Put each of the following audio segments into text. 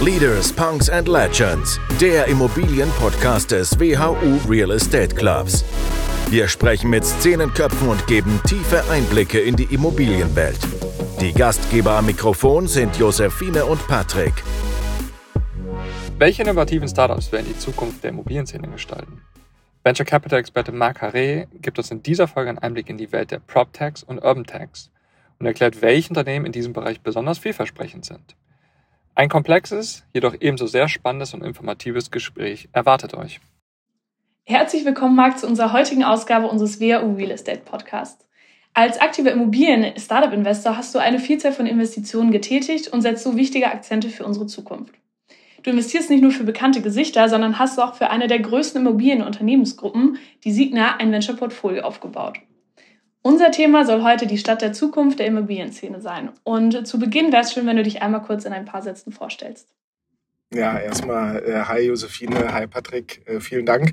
Leaders, Punks and Legends, der Immobilienpodcast des WHU Real Estate Clubs. Wir sprechen mit Szenenköpfen und geben tiefe Einblicke in die Immobilienwelt. Die Gastgeber am Mikrofon sind Josephine und Patrick. Welche innovativen Startups werden die Zukunft der Immobilienszene gestalten? Venture Capital Experte Marc Haré gibt uns in dieser Folge einen Einblick in die Welt der PropTechs und UrbanTechs und erklärt, welche Unternehmen in diesem Bereich besonders vielversprechend sind. Ein komplexes, jedoch ebenso sehr spannendes und informatives Gespräch erwartet euch. Herzlich willkommen, Marc, zu unserer heutigen Ausgabe unseres WHU Real Estate Podcasts. Als aktiver Immobilien-Startup-Investor hast du eine Vielzahl von Investitionen getätigt und setzt so wichtige Akzente für unsere Zukunft. Du investierst nicht nur für bekannte Gesichter, sondern hast auch für eine der größten Immobilienunternehmensgruppen, die Signa, ein Venture-Portfolio aufgebaut. Unser Thema soll heute die Stadt der Zukunft der Immobilienszene sein. Und zu Beginn wäre es schön, wenn du dich einmal kurz in ein paar Sätzen vorstellst. Ja, erstmal äh, hi Josephine, hi Patrick, äh, vielen Dank,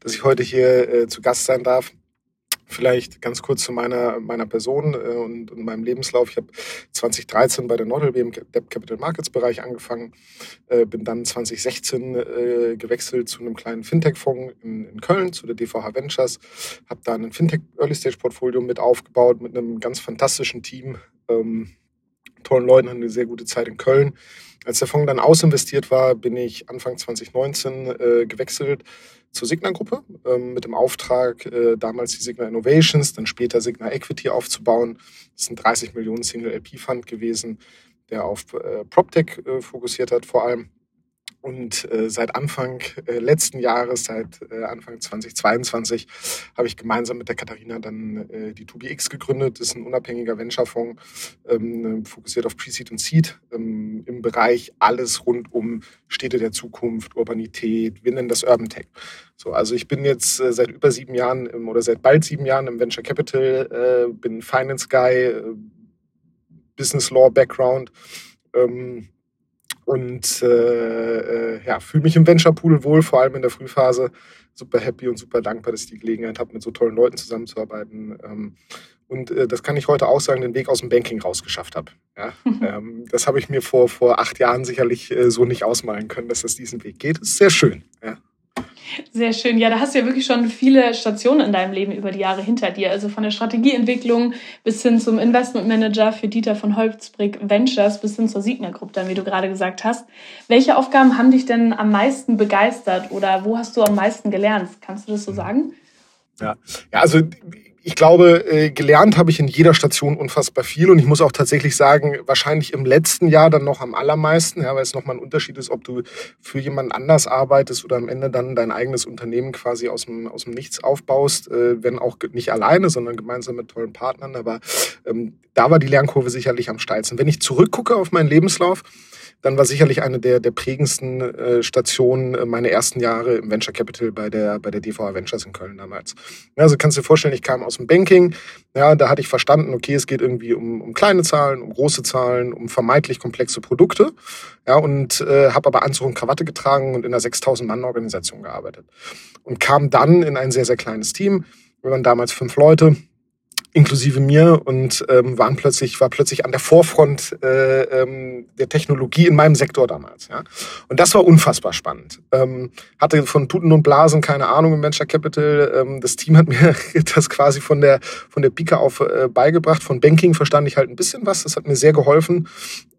dass ich heute hier äh, zu Gast sein darf. Vielleicht ganz kurz zu meiner, meiner Person äh, und, und meinem Lebenslauf. Ich habe 2013 bei der Nordel im Debt Capital Markets Bereich angefangen, äh, bin dann 2016 äh, gewechselt zu einem kleinen Fintech-Fonds in, in Köln, zu der DVH Ventures, habe da ein Fintech Early Stage Portfolio mit aufgebaut mit einem ganz fantastischen Team, ähm, tollen Leuten, hatten eine sehr gute Zeit in Köln. Als der Fonds dann ausinvestiert war, bin ich Anfang 2019 äh, gewechselt zur Signa-Gruppe ähm, mit dem Auftrag, äh, damals die Signa Innovations, dann später Signa Equity aufzubauen. Das ist ein 30 Millionen Single-LP-Fund gewesen, der auf äh, PropTech äh, fokussiert hat vor allem. Und äh, seit Anfang äh, letzten Jahres, seit äh, Anfang 2022, habe ich gemeinsam mit der Katharina dann äh, die 2BX gegründet. Das ist ein unabhängiger Venture-Fonds, ähm, fokussiert auf Pre-Seed und Seed ähm, im Bereich alles rund um Städte der Zukunft, Urbanität, wir nennen das Urban Tech. So, also ich bin jetzt äh, seit über sieben Jahren im, oder seit bald sieben Jahren im Venture Capital, äh, bin Finance Guy, äh, Business Law Background. Ähm, und äh, äh, ja, fühle mich im Venture Pool wohl, vor allem in der Frühphase. Super happy und super dankbar, dass ich die Gelegenheit habe, mit so tollen Leuten zusammenzuarbeiten. Ähm, und äh, das kann ich heute auch sagen, den Weg aus dem Banking rausgeschafft habe. Ja? ähm, das habe ich mir vor, vor acht Jahren sicherlich äh, so nicht ausmalen können, dass das diesen Weg geht. Das ist sehr schön. Ja. Sehr schön. Ja, da hast du ja wirklich schon viele Stationen in deinem Leben über die Jahre hinter dir. Also von der Strategieentwicklung bis hin zum Investmentmanager für Dieter von Holzbrick Ventures bis hin zur Signer Group, dann wie du gerade gesagt hast. Welche Aufgaben haben dich denn am meisten begeistert oder wo hast du am meisten gelernt? Kannst du das so sagen? Ja, ja also ich glaube, äh, gelernt habe ich in jeder Station unfassbar viel und ich muss auch tatsächlich sagen, wahrscheinlich im letzten Jahr dann noch am allermeisten, ja, weil es nochmal ein Unterschied ist, ob du für jemand anders arbeitest oder am Ende dann dein eigenes Unternehmen quasi aus dem, aus dem Nichts aufbaust, äh, wenn auch nicht alleine, sondern gemeinsam mit tollen Partnern. Aber ähm, da war die Lernkurve sicherlich am steilsten. Wenn ich zurückgucke auf meinen Lebenslauf, dann war sicherlich eine der, der prägendsten äh, Stationen äh, meine ersten Jahre im Venture Capital bei der, bei der DVA Ventures in Köln damals. Ja, also kannst du dir vorstellen, ich kam aus dem Banking, ja, da hatte ich verstanden, okay, es geht irgendwie um, um kleine Zahlen, um große Zahlen, um vermeintlich komplexe Produkte, ja, und äh, habe aber Anzug und Krawatte getragen und in einer 6000 Mann Organisation gearbeitet und kam dann in ein sehr sehr kleines Team. Wir waren damals fünf Leute inklusive mir und ähm, waren plötzlich war plötzlich an der Vorfront äh, ähm, der Technologie in meinem Sektor damals ja. Und das war unfassbar spannend. Ähm, hatte von Tuten und Blasen keine Ahnung im Venture Capital. Ähm, das Team hat mir das quasi von der von der Pika auf äh, beigebracht. Von Banking verstand ich halt ein bisschen was. Das hat mir sehr geholfen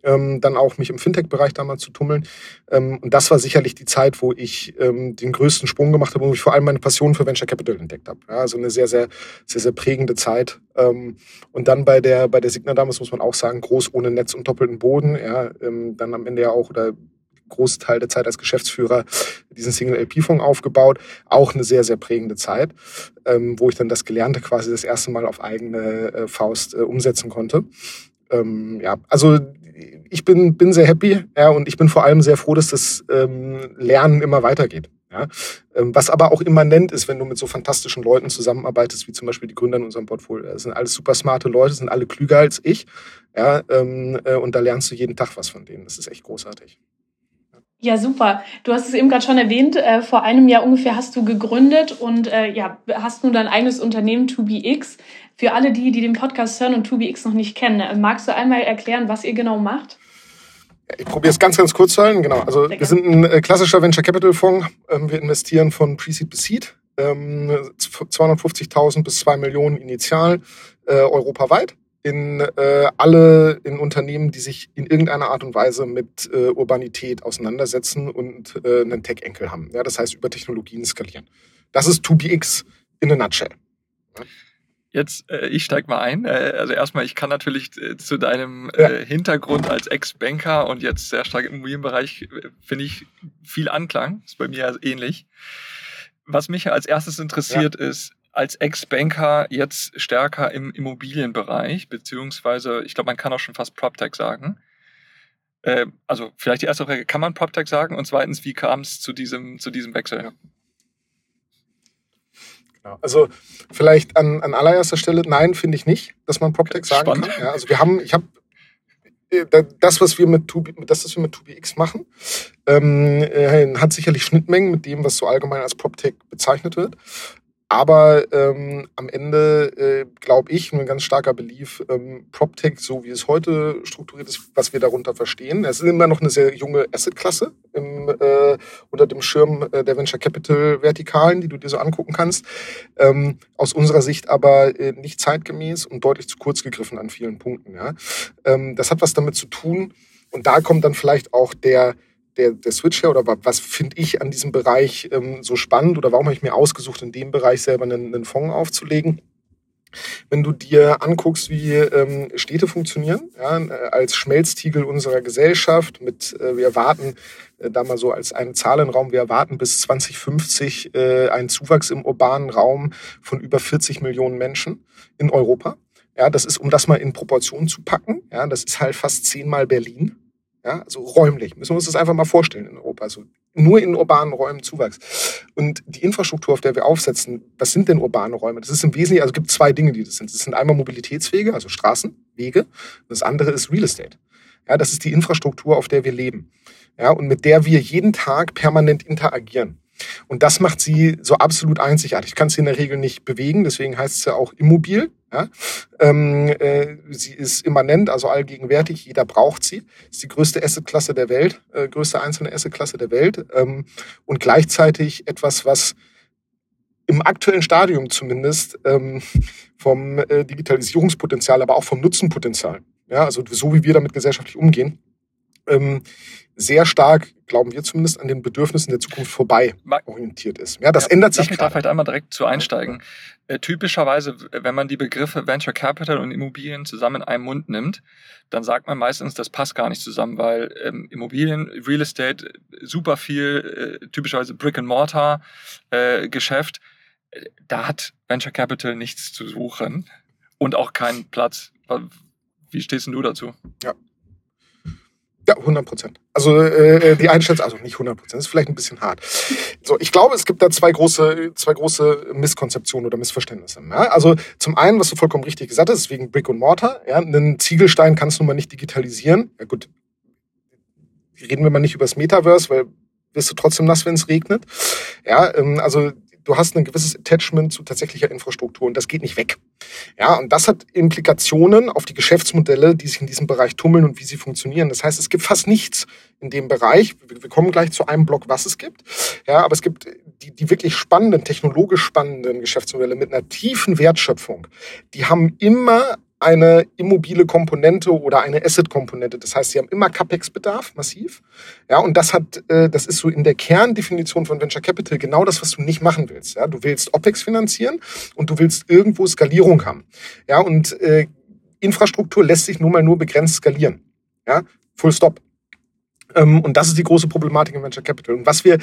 ähm, dann auch mich im Fintech-Bereich damals zu tummeln. Ähm, und das war sicherlich die Zeit, wo ich ähm, den größten Sprung gemacht habe, wo ich vor allem meine Passion für Venture Capital entdeckt habe. Ja, also eine sehr, sehr, sehr, sehr prägende Zeit. Ähm, und dann bei der, bei der Signa damals muss man auch sagen, groß ohne Netz und doppelten Boden. Ja, ähm, dann am Ende ja auch oder Großteil der Zeit als Geschäftsführer diesen Single-LP-Fonds aufgebaut. Auch eine sehr, sehr prägende Zeit, ähm, wo ich dann das Gelernte quasi das erste Mal auf eigene äh, Faust äh, umsetzen konnte. Ähm, ja, also ich bin, bin sehr happy ja, und ich bin vor allem sehr froh, dass das ähm, Lernen immer weitergeht. Ja? Ähm, was aber auch immanent ist, wenn du mit so fantastischen Leuten zusammenarbeitest, wie zum Beispiel die Gründer in unserem Portfolio. Das sind alles super smarte Leute, sind alle klüger als ich. Ja? Ähm, äh, und da lernst du jeden Tag was von denen. Das ist echt großartig. Ja, super. Du hast es eben gerade schon erwähnt. Äh, vor einem Jahr ungefähr hast du gegründet und äh, ja, hast nun dein eigenes Unternehmen 2BX. Für alle die, die den Podcast hören und 2BX noch nicht kennen, äh, magst du einmal erklären, was ihr genau macht? Ich probiere es ganz, ganz kurz zu halten. Genau. Also wir sind ein äh, klassischer Venture Capital Fonds. Ähm, wir investieren von Pre-Seed bis Seed. Ähm, 250.000 bis 2 Millionen initial äh, europaweit in äh, alle in Unternehmen, die sich in irgendeiner Art und Weise mit äh, Urbanität auseinandersetzen und äh, einen Tech-Enkel haben. Ja, das heißt über Technologien skalieren. Das ist 2BX in a nutshell. Ja. Jetzt, äh, ich steig mal ein. Äh, also erstmal, ich kann natürlich äh, zu deinem ja. äh, Hintergrund als Ex-Banker und jetzt sehr stark im Immobilienbereich, äh, finde ich viel Anklang. Ist bei mir ähnlich. Was mich als erstes interessiert ja. ist, als Ex-Banker jetzt stärker im Immobilienbereich, beziehungsweise, ich glaube, man kann auch schon fast PropTech sagen. Äh, also vielleicht die erste Frage, kann man PropTech sagen? Und zweitens, wie kam es zu diesem, zu diesem Wechsel? Ja. Genau. Also vielleicht an, an allererster Stelle, nein, finde ich nicht, dass man PropTech sagen Spannend. kann. Ja, also wir haben, ich habe äh, das, was wir mit 2 das, was wir mit 2BX machen, ähm, äh, hat sicherlich Schnittmengen mit dem, was so allgemein als PropTech bezeichnet wird. Aber ähm, am Ende äh, glaube ich, ein ganz starker Belief, ähm, PropTech, so wie es heute strukturiert ist, was wir darunter verstehen. Es ist immer noch eine sehr junge Assetklasse äh, unter dem Schirm äh, der Venture Capital Vertikalen, die du dir so angucken kannst. Ähm, aus unserer Sicht aber äh, nicht zeitgemäß und deutlich zu kurz gegriffen an vielen Punkten. Ja? Ähm, das hat was damit zu tun. Und da kommt dann vielleicht auch der der, der Switch her oder was finde ich an diesem Bereich ähm, so spannend oder warum habe ich mir ausgesucht, in dem Bereich selber einen, einen Fonds aufzulegen? Wenn du dir anguckst, wie ähm, Städte funktionieren, ja, als Schmelztiegel unserer Gesellschaft, mit äh, wir erwarten äh, da mal so als einen Zahlenraum, wir erwarten bis 2050 äh, einen Zuwachs im urbanen Raum von über 40 Millionen Menschen in Europa. Ja, das ist, um das mal in Proportion zu packen, ja, das ist halt fast zehnmal Berlin. Ja, also räumlich. Müssen wir uns das einfach mal vorstellen in Europa. Also nur in urbanen Räumen Zuwachs. Und die Infrastruktur, auf der wir aufsetzen, was sind denn urbane Räume? Das ist im Wesentlichen, also es gibt zwei Dinge, die das sind. Das sind einmal Mobilitätswege, also Straßen, Wege. Das andere ist Real Estate. Ja, das ist die Infrastruktur, auf der wir leben. Ja, und mit der wir jeden Tag permanent interagieren. Und das macht sie so absolut einzigartig. Ich kann sie in der Regel nicht bewegen, deswegen heißt ja auch immobil. Ja? Ähm, äh, sie ist immanent, also allgegenwärtig, jeder braucht sie. Ist die größte Assetklasse der Welt, äh, größte einzelne Assetklasse der Welt ähm, und gleichzeitig etwas, was im aktuellen Stadium zumindest ähm, vom äh, Digitalisierungspotenzial, aber auch vom Nutzenpotenzial, ja, also so wie wir damit gesellschaftlich umgehen, ähm, sehr stark, glauben wir zumindest, an den Bedürfnissen der Zukunft vorbei orientiert ist. Ja, das ja, ändert sich. Ich da vielleicht einmal direkt zu einsteigen. Äh, typischerweise, wenn man die Begriffe Venture Capital und Immobilien zusammen in einem Mund nimmt, dann sagt man meistens, das passt gar nicht zusammen, weil ähm, Immobilien, Real Estate, super viel, äh, typischerweise Brick and Mortar äh, Geschäft, äh, da hat Venture Capital nichts zu suchen und auch keinen Platz. Wie stehst du dazu? Ja, ja, 100 Prozent. Also äh, äh, die Einschätzung, also nicht 100 Prozent, ist vielleicht ein bisschen hart. So, ich glaube, es gibt da zwei große, zwei große Misskonzeptionen oder Missverständnisse. Ja? Also zum einen, was du vollkommen richtig gesagt hast, wegen Brick und Mortar. Ja? Einen Ziegelstein kannst du mal nicht digitalisieren. Ja gut, reden wir mal nicht über das Metaverse, weil wirst du trotzdem nass, wenn es regnet. Ja, ähm, also du hast ein gewisses Attachment zu tatsächlicher Infrastruktur und das geht nicht weg. Ja, und das hat Implikationen auf die Geschäftsmodelle, die sich in diesem Bereich tummeln und wie sie funktionieren. Das heißt, es gibt fast nichts in dem Bereich. Wir kommen gleich zu einem Block, was es gibt. Ja, aber es gibt die, die wirklich spannenden, technologisch spannenden Geschäftsmodelle mit einer tiefen Wertschöpfung. Die haben immer eine immobile Komponente oder eine Asset-Komponente. Das heißt, sie haben immer CapEx-Bedarf, massiv. Ja, und das hat, äh, das ist so in der Kerndefinition von Venture Capital genau das, was du nicht machen willst. Ja, du willst OpEx finanzieren und du willst irgendwo Skalierung haben. Ja, und äh, Infrastruktur lässt sich nun mal nur begrenzt skalieren. Ja, Full Stop. Ähm, und das ist die große Problematik im Venture Capital. Und was wir,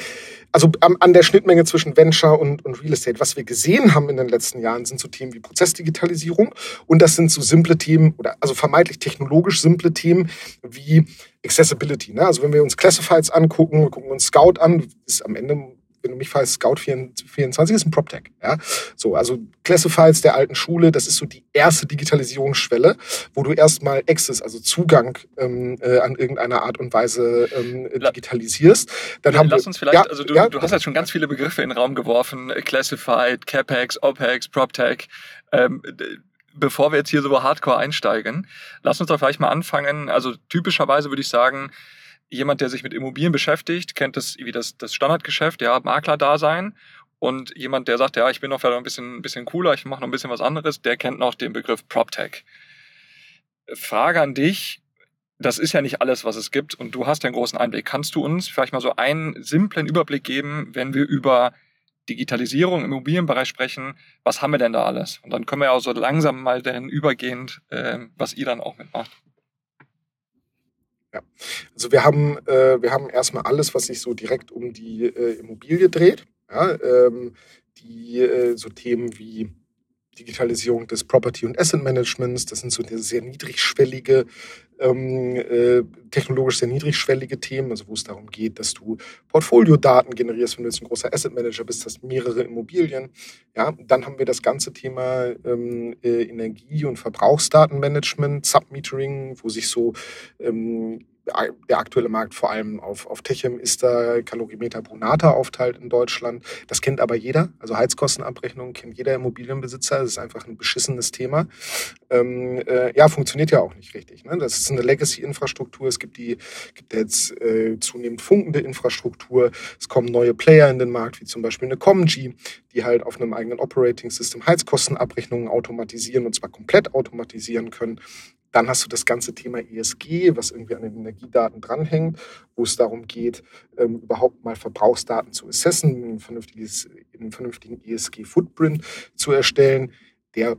also an der Schnittmenge zwischen Venture und, und Real Estate, was wir gesehen haben in den letzten Jahren, sind so Themen wie Prozessdigitalisierung. Und das sind so simple Themen oder also vermeintlich technologisch simple Themen wie Accessibility. Ne? Also wenn wir uns Classifieds angucken, wir gucken uns Scout an, ist am Ende wenn du mich fragst, Scout 24 ist ein PropTech. Ja? So, also Classifieds der alten Schule, das ist so die erste Digitalisierungsschwelle, wo du erstmal Access, also Zugang ähm, äh, an irgendeiner Art und Weise ähm, digitalisierst. Dann haben Lass wir, uns vielleicht, ja, also du, ja, du hast jetzt schon ganz viele Begriffe in den Raum geworfen, Classified, CapEx, OpEx, PropTech. Ähm, bevor wir jetzt hier so hardcore einsteigen, lass uns doch vielleicht mal anfangen. Also typischerweise würde ich sagen, jemand, der sich mit Immobilien beschäftigt, kennt das wie das, das Standardgeschäft, ja, Makler-Dasein. Und jemand, der sagt, ja, ich bin noch vielleicht ein bisschen, ein bisschen cooler, ich mache noch ein bisschen was anderes, der kennt noch den Begriff PropTech. Frage an dich, das ist ja nicht alles, was es gibt und du hast ja einen großen Einblick. Kannst du uns vielleicht mal so einen simplen Überblick geben, wenn wir über Digitalisierung im Immobilienbereich sprechen, was haben wir denn da alles? Und dann können wir ja auch so langsam mal dahin übergehend, äh, was ihr dann auch mitmacht. Ja, also wir haben, äh, wir haben erstmal alles, was sich so direkt um die äh, Immobilie dreht. Ja, ähm, die äh, so Themen wie Digitalisierung des Property- und Asset Managements. Das sind so sehr niedrigschwellige, ähm, äh, technologisch sehr niedrigschwellige Themen, also wo es darum geht, dass du Portfoliodaten generierst, wenn du jetzt ein großer Asset Manager bist, hast mehrere Immobilien. Ja, dann haben wir das ganze Thema ähm, äh, Energie- und Verbrauchsdatenmanagement, Submetering, wo sich so ähm, der aktuelle Markt vor allem auf, auf Techem, Ista, Kalorimeter, Brunata aufteilt in Deutschland. Das kennt aber jeder. Also Heizkostenabrechnung kennt jeder Immobilienbesitzer. Das ist einfach ein beschissenes Thema. Ähm, äh, ja, funktioniert ja auch nicht richtig. Ne? Das ist eine Legacy-Infrastruktur. Es gibt die, gibt jetzt äh, zunehmend funkende Infrastruktur. Es kommen neue Player in den Markt, wie zum Beispiel eine Comgy, die halt auf einem eigenen Operating System Heizkostenabrechnungen automatisieren und zwar komplett automatisieren können. Dann hast du das ganze Thema ESG, was irgendwie an den Energiedaten dranhängt, wo es darum geht, ähm, überhaupt mal Verbrauchsdaten zu assessen, ein vernünftiges, einen vernünftigen ESG-Footprint zu erstellen, der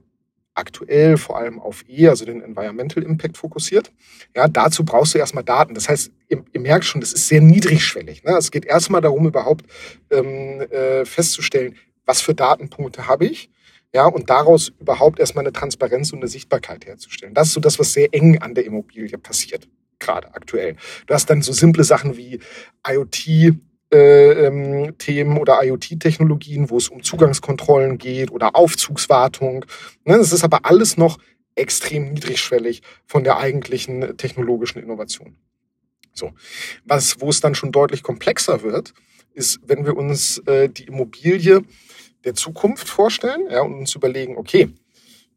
aktuell vor allem auf E, also den Environmental Impact fokussiert. Ja, dazu brauchst du erstmal Daten. Das heißt, ihr, ihr merkt schon, das ist sehr niedrigschwellig. Ne? Es geht erstmal darum, überhaupt ähm, äh, festzustellen, was für Datenpunkte habe ich ja, und daraus überhaupt erstmal eine Transparenz und eine Sichtbarkeit herzustellen. Das ist so das, was sehr eng an der Immobilie passiert, gerade aktuell. Du hast dann so simple Sachen wie IoT, äh, ähm, Themen oder IoT-Technologien, wo es um Zugangskontrollen geht oder Aufzugswartung. Ne, das ist aber alles noch extrem niedrigschwellig von der eigentlichen technologischen Innovation. So, was, wo es dann schon deutlich komplexer wird, ist, wenn wir uns äh, die Immobilie der Zukunft vorstellen ja, und uns überlegen, okay,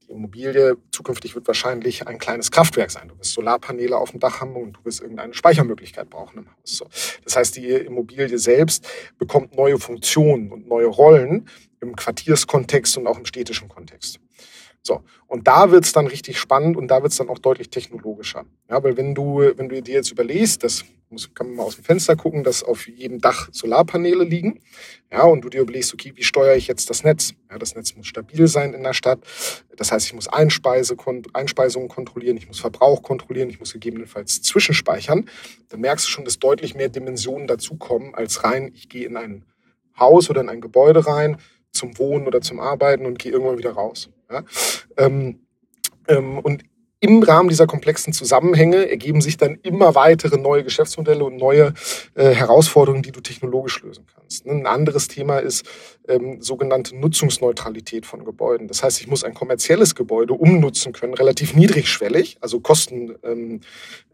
die Immobilie zukünftig wird wahrscheinlich ein kleines Kraftwerk sein. Du wirst Solarpaneele auf dem Dach haben und du wirst irgendeine Speichermöglichkeit brauchen im Haus. So. Das heißt, die Immobilie selbst bekommt neue Funktionen und neue Rollen im Quartierskontext und auch im städtischen Kontext. So, und da wird's dann richtig spannend und da wird's dann auch deutlich technologischer. Ja, weil wenn du, wenn du dir jetzt überlegst, das muss, kann man mal aus dem Fenster gucken, dass auf jedem Dach Solarpaneele liegen. Ja, und du dir überlegst, okay, wie steuere ich jetzt das Netz? Ja, das Netz muss stabil sein in der Stadt. Das heißt, ich muss Einspeise, Einspeisungen kontrollieren, ich muss Verbrauch kontrollieren, ich muss gegebenenfalls zwischenspeichern. Dann merkst du schon, dass deutlich mehr Dimensionen dazukommen als rein, ich gehe in ein Haus oder in ein Gebäude rein, zum Wohnen oder zum Arbeiten und gehe irgendwann wieder raus. Ja? Ähm, ähm, und im Rahmen dieser komplexen Zusammenhänge ergeben sich dann immer weitere neue Geschäftsmodelle und neue äh, Herausforderungen, die du technologisch lösen kannst. Ein anderes Thema ist ähm, sogenannte Nutzungsneutralität von Gebäuden. Das heißt, ich muss ein kommerzielles Gebäude umnutzen können, relativ niedrigschwellig, also kosten, ähm,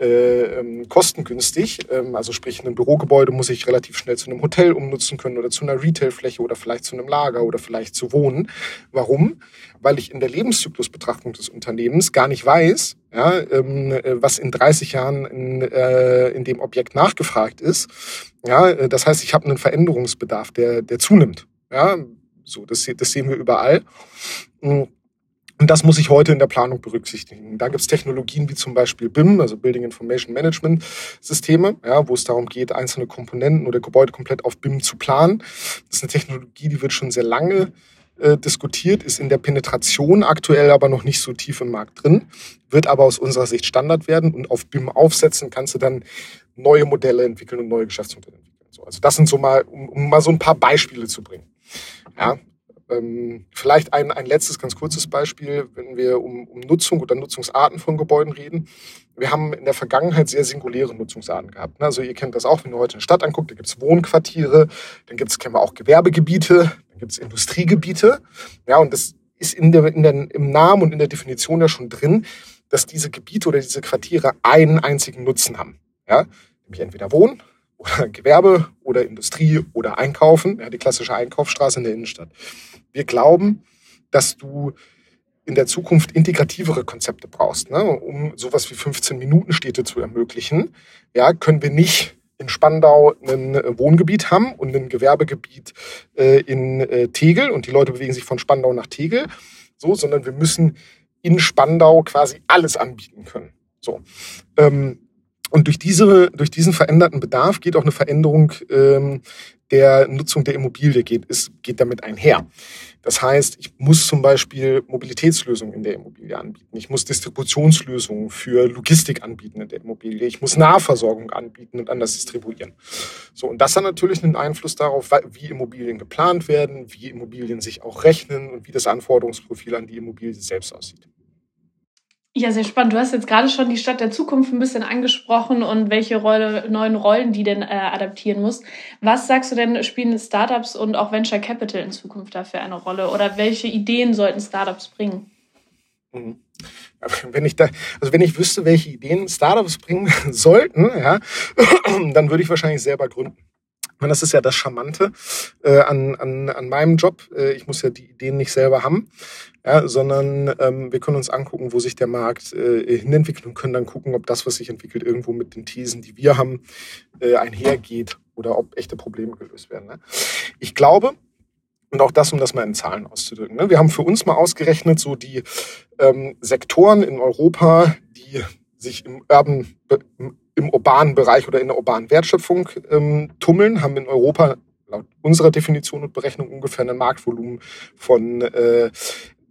äh, ähm, kostengünstig. Ähm, also sprich, ein Bürogebäude muss ich relativ schnell zu einem Hotel umnutzen können oder zu einer Retailfläche oder vielleicht zu einem Lager oder vielleicht zu wohnen. Warum? weil ich in der Lebenszyklusbetrachtung des Unternehmens gar nicht weiß, ja, ähm, äh, was in 30 Jahren in, äh, in dem Objekt nachgefragt ist. Ja, äh, das heißt, ich habe einen Veränderungsbedarf, der, der zunimmt. Ja, so, das, das sehen wir überall. Mm. Und das muss ich heute in der Planung berücksichtigen. Da gibt es Technologien wie zum Beispiel BIM, also Building Information Management Systeme, ja, wo es darum geht, einzelne Komponenten oder Gebäude komplett auf BIM zu planen. Das ist eine Technologie, die wird schon sehr lange äh, diskutiert, ist in der Penetration aktuell aber noch nicht so tief im Markt drin, wird aber aus unserer Sicht Standard werden und auf BIM aufsetzen kannst du dann neue Modelle entwickeln und neue Geschäftsmodelle entwickeln. So, also das sind so mal, um, um mal so ein paar Beispiele zu bringen. Ja, ähm, vielleicht ein, ein letztes ganz kurzes Beispiel, wenn wir um, um Nutzung oder Nutzungsarten von Gebäuden reden. Wir haben in der Vergangenheit sehr singuläre Nutzungsarten gehabt. Ne? Also ihr kennt das auch, wenn ihr heute eine Stadt anguckt, da gibt es Wohnquartiere, dann gibt es, kennen wir auch Gewerbegebiete, gibt es Industriegebiete. Ja, und das ist in der, in der, im Namen und in der Definition ja schon drin, dass diese Gebiete oder diese Quartiere einen einzigen Nutzen haben. Ja, nämlich entweder Wohnen oder Gewerbe oder Industrie oder Einkaufen. Ja, die klassische Einkaufsstraße in der Innenstadt. Wir glauben, dass du in der Zukunft integrativere Konzepte brauchst, ne, um sowas wie 15-Minuten-Städte zu ermöglichen, ja, können wir nicht in Spandau ein äh, Wohngebiet haben und ein Gewerbegebiet äh, in äh, Tegel und die Leute bewegen sich von Spandau nach Tegel, so, sondern wir müssen in Spandau quasi alles anbieten können. So. Ähm, und durch, diese, durch diesen veränderten Bedarf geht auch eine Veränderung ähm, der Nutzung der Immobilie, geht, ist, geht damit einher. Das heißt, ich muss zum Beispiel Mobilitätslösungen in der Immobilie anbieten. Ich muss Distributionslösungen für Logistik anbieten in der Immobilie. Ich muss Nahversorgung anbieten und anders distribuieren. So, und das hat natürlich einen Einfluss darauf, wie Immobilien geplant werden, wie Immobilien sich auch rechnen und wie das Anforderungsprofil an die Immobilie selbst aussieht. Ja, sehr spannend. Du hast jetzt gerade schon die Stadt der Zukunft ein bisschen angesprochen und welche Rolle, neuen Rollen die denn äh, adaptieren muss. Was sagst du denn, spielen Startups und auch Venture Capital in Zukunft dafür eine Rolle? Oder welche Ideen sollten Startups bringen? Mhm. Wenn ich da, also wenn ich wüsste, welche Ideen Startups bringen sollten, ja, dann würde ich wahrscheinlich selber gründen. Und das ist ja das Charmante äh, an, an, an meinem Job. Äh, ich muss ja die Ideen nicht selber haben, ja, sondern ähm, wir können uns angucken, wo sich der Markt äh, hinentwickelt und können dann gucken, ob das, was sich entwickelt, irgendwo mit den Thesen, die wir haben, äh, einhergeht oder ob echte Probleme gelöst werden. Ne? Ich glaube, und auch das, um das mal in Zahlen auszudrücken. Ne? Wir haben für uns mal ausgerechnet, so die ähm, Sektoren in Europa, die sich im Urban, im urbanen Bereich oder in der urbanen Wertschöpfung ähm, tummeln, haben in Europa laut unserer Definition und Berechnung ungefähr ein Marktvolumen von äh,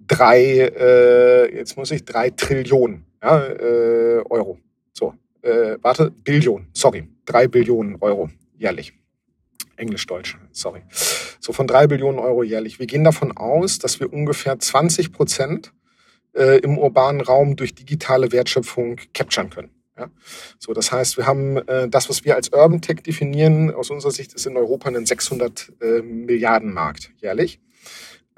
drei, äh, jetzt muss ich, drei Trillionen ja, äh, Euro. So, äh, warte, Billion, sorry, drei Billionen Euro jährlich. Englisch-Deutsch, sorry. So von drei Billionen Euro jährlich. Wir gehen davon aus, dass wir ungefähr 20 Prozent äh, im urbanen Raum durch digitale Wertschöpfung capturen können. Ja? So, das heißt, wir haben äh, das, was wir als Urban Tech definieren, aus unserer Sicht ist in Europa ein 600 äh, Milliarden Markt jährlich.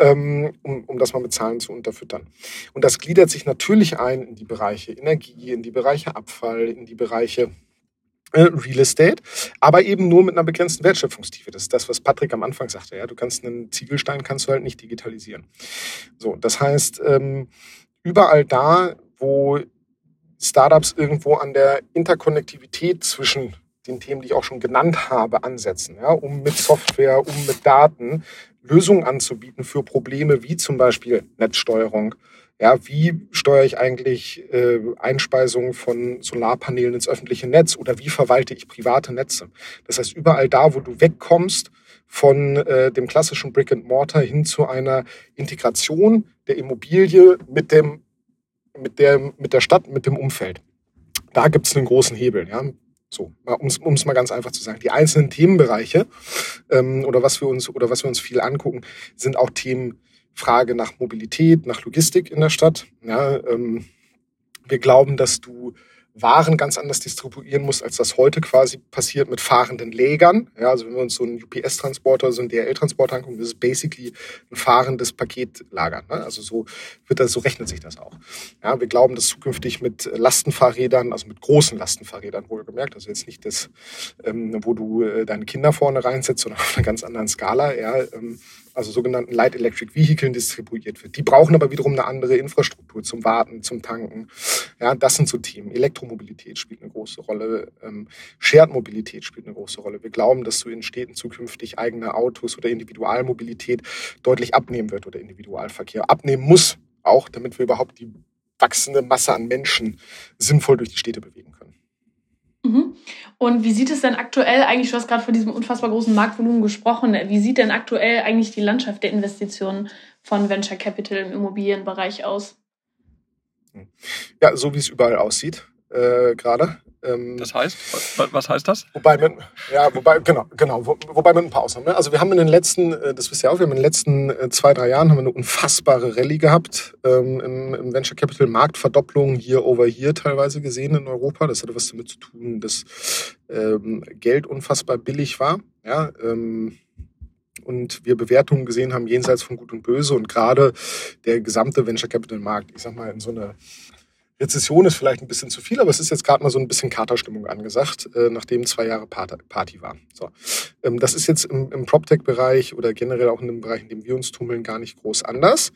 Ähm, um, um das mal mit Zahlen zu unterfüttern. Und das gliedert sich natürlich ein in die Bereiche Energie, in die Bereiche Abfall, in die Bereiche äh, Real Estate, aber eben nur mit einer begrenzten Wertschöpfungstiefe. Das ist das, was Patrick am Anfang sagte. Ja, du kannst einen Ziegelstein kannst du halt nicht digitalisieren. So, das heißt, ähm, überall da, wo Startups irgendwo an der Interkonnektivität zwischen den Themen, die ich auch schon genannt habe, ansetzen, ja, um mit Software, um mit Daten Lösungen anzubieten für Probleme wie zum Beispiel Netzsteuerung. Ja, wie steuere ich eigentlich äh, Einspeisungen von Solarpanelen ins öffentliche Netz oder wie verwalte ich private Netze? Das heißt, überall da, wo du wegkommst von äh, dem klassischen Brick and Mortar hin zu einer Integration der Immobilie mit dem mit der, mit der Stadt, mit dem Umfeld. Da gibt es einen großen Hebel. Ja? So, um es mal ganz einfach zu sagen. Die einzelnen Themenbereiche ähm, oder was wir uns oder was wir uns viel angucken, sind auch Themen Frage nach Mobilität, nach Logistik in der Stadt. Ja, ähm, wir glauben, dass du waren ganz anders distribuieren muss, als das heute quasi passiert mit fahrenden Lägern. Ja, also wenn wir uns so einen UPS-Transporter, so einen DRL-Transporter angucken, das ist basically ein fahrendes Paketlager. Ne? Also so wird das, so rechnet sich das auch. Ja, wir glauben, dass zukünftig mit Lastenfahrrädern, also mit großen Lastenfahrrädern wohlgemerkt, also jetzt nicht das, ähm, wo du äh, deine Kinder vorne reinsetzt, sondern auf einer ganz anderen Skala, ja, ähm, also sogenannten Light Electric Vehicle distribuiert wird. Die brauchen aber wiederum eine andere Infrastruktur zum Warten, zum Tanken. Ja, das sind so Themen. Elektromobilität spielt eine große Rolle. Ähm, Shared Mobilität spielt eine große Rolle. Wir glauben, dass so in Städten zukünftig eigene Autos oder Individualmobilität deutlich abnehmen wird oder Individualverkehr abnehmen muss, auch damit wir überhaupt die wachsende Masse an Menschen sinnvoll durch die Städte bewegen können. Mhm. Und wie sieht es denn aktuell eigentlich, du hast gerade von diesem unfassbar großen Marktvolumen gesprochen, wie sieht denn aktuell eigentlich die Landschaft der Investitionen von Venture Capital im Immobilienbereich aus? Ja, so wie es überall aussieht äh, gerade. Ähm, das heißt, was heißt das? Wobei, mit, ja, wobei, genau, genau, wo, wobei mit ein paar Ausnahmen. Ne? Also wir haben in den letzten, äh, das wisst ihr auch, wir haben in den letzten äh, zwei, drei Jahren haben wir eine unfassbare Rallye gehabt ähm, im, im Venture Capital Marktverdopplung hier over hier teilweise gesehen in Europa. Das hatte was damit zu tun, dass ähm, Geld unfassbar billig war. Ja, ähm, und wir Bewertungen gesehen haben jenseits von Gut und Böse und gerade der gesamte Venture Capital Markt, ich sag mal, in so eine Rezession ist vielleicht ein bisschen zu viel, aber es ist jetzt gerade mal so ein bisschen Katerstimmung angesagt, äh, nachdem zwei Jahre Party war. So. Ähm, das ist jetzt im, im PropTech-Bereich oder generell auch in dem Bereich, in dem wir uns tummeln, gar nicht groß anders.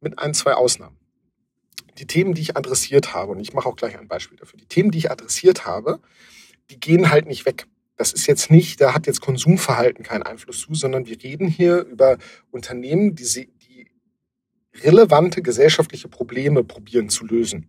mit ein, zwei Ausnahmen. Die Themen, die ich adressiert habe, und ich mache auch gleich ein Beispiel dafür, die Themen, die ich adressiert habe, die gehen halt nicht weg. Das ist jetzt nicht, da hat jetzt Konsumverhalten keinen Einfluss zu, sondern wir reden hier über Unternehmen, die, relevante gesellschaftliche Probleme probieren zu lösen.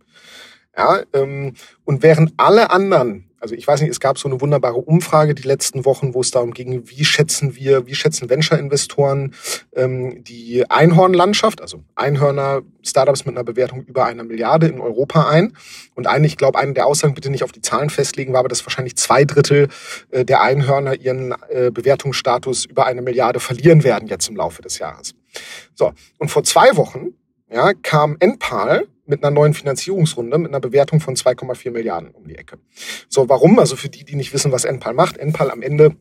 Ja, ähm, und während alle anderen also ich weiß nicht, es gab so eine wunderbare Umfrage die letzten Wochen, wo es darum ging, wie schätzen wir, wie schätzen Venture-Investoren ähm, die Einhornlandschaft, also Einhörner, Startups mit einer Bewertung über einer Milliarde in Europa ein. Und eine, ich glaube, eine der Aussagen, bitte nicht auf die Zahlen festlegen, war aber, dass wahrscheinlich zwei Drittel äh, der Einhörner ihren äh, Bewertungsstatus über eine Milliarde verlieren werden jetzt im Laufe des Jahres. So, und vor zwei Wochen ja, kam Enpal mit einer neuen Finanzierungsrunde mit einer Bewertung von 2,4 Milliarden um die Ecke. So, warum? Also für die, die nicht wissen, was Enpal macht. Enpal am Ende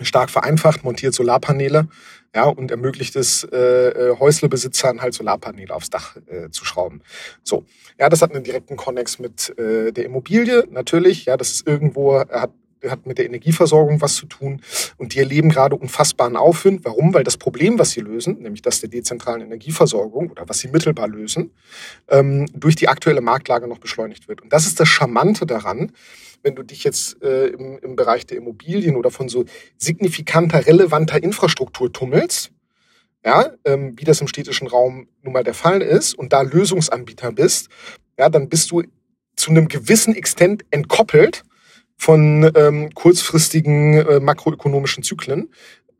stark vereinfacht, montiert Solarpaneele ja, und ermöglicht es äh, äh, Häuslebesitzern halt Solarpaneele aufs Dach äh, zu schrauben. So, ja, das hat einen direkten Konnex mit äh, der Immobilie natürlich. Ja, das ist irgendwo hat hat mit der Energieversorgung was zu tun und die erleben gerade unfassbaren Aufwind. Warum? Weil das Problem, was sie lösen, nämlich das der dezentralen Energieversorgung oder was sie mittelbar lösen, ähm, durch die aktuelle Marktlage noch beschleunigt wird. Und das ist das Charmante daran, wenn du dich jetzt äh, im, im Bereich der Immobilien oder von so signifikanter, relevanter Infrastruktur tummelst, ja, ähm, wie das im städtischen Raum nun mal der Fall ist und da Lösungsanbieter bist, ja, dann bist du zu einem gewissen Extent entkoppelt von ähm, kurzfristigen äh, makroökonomischen Zyklen,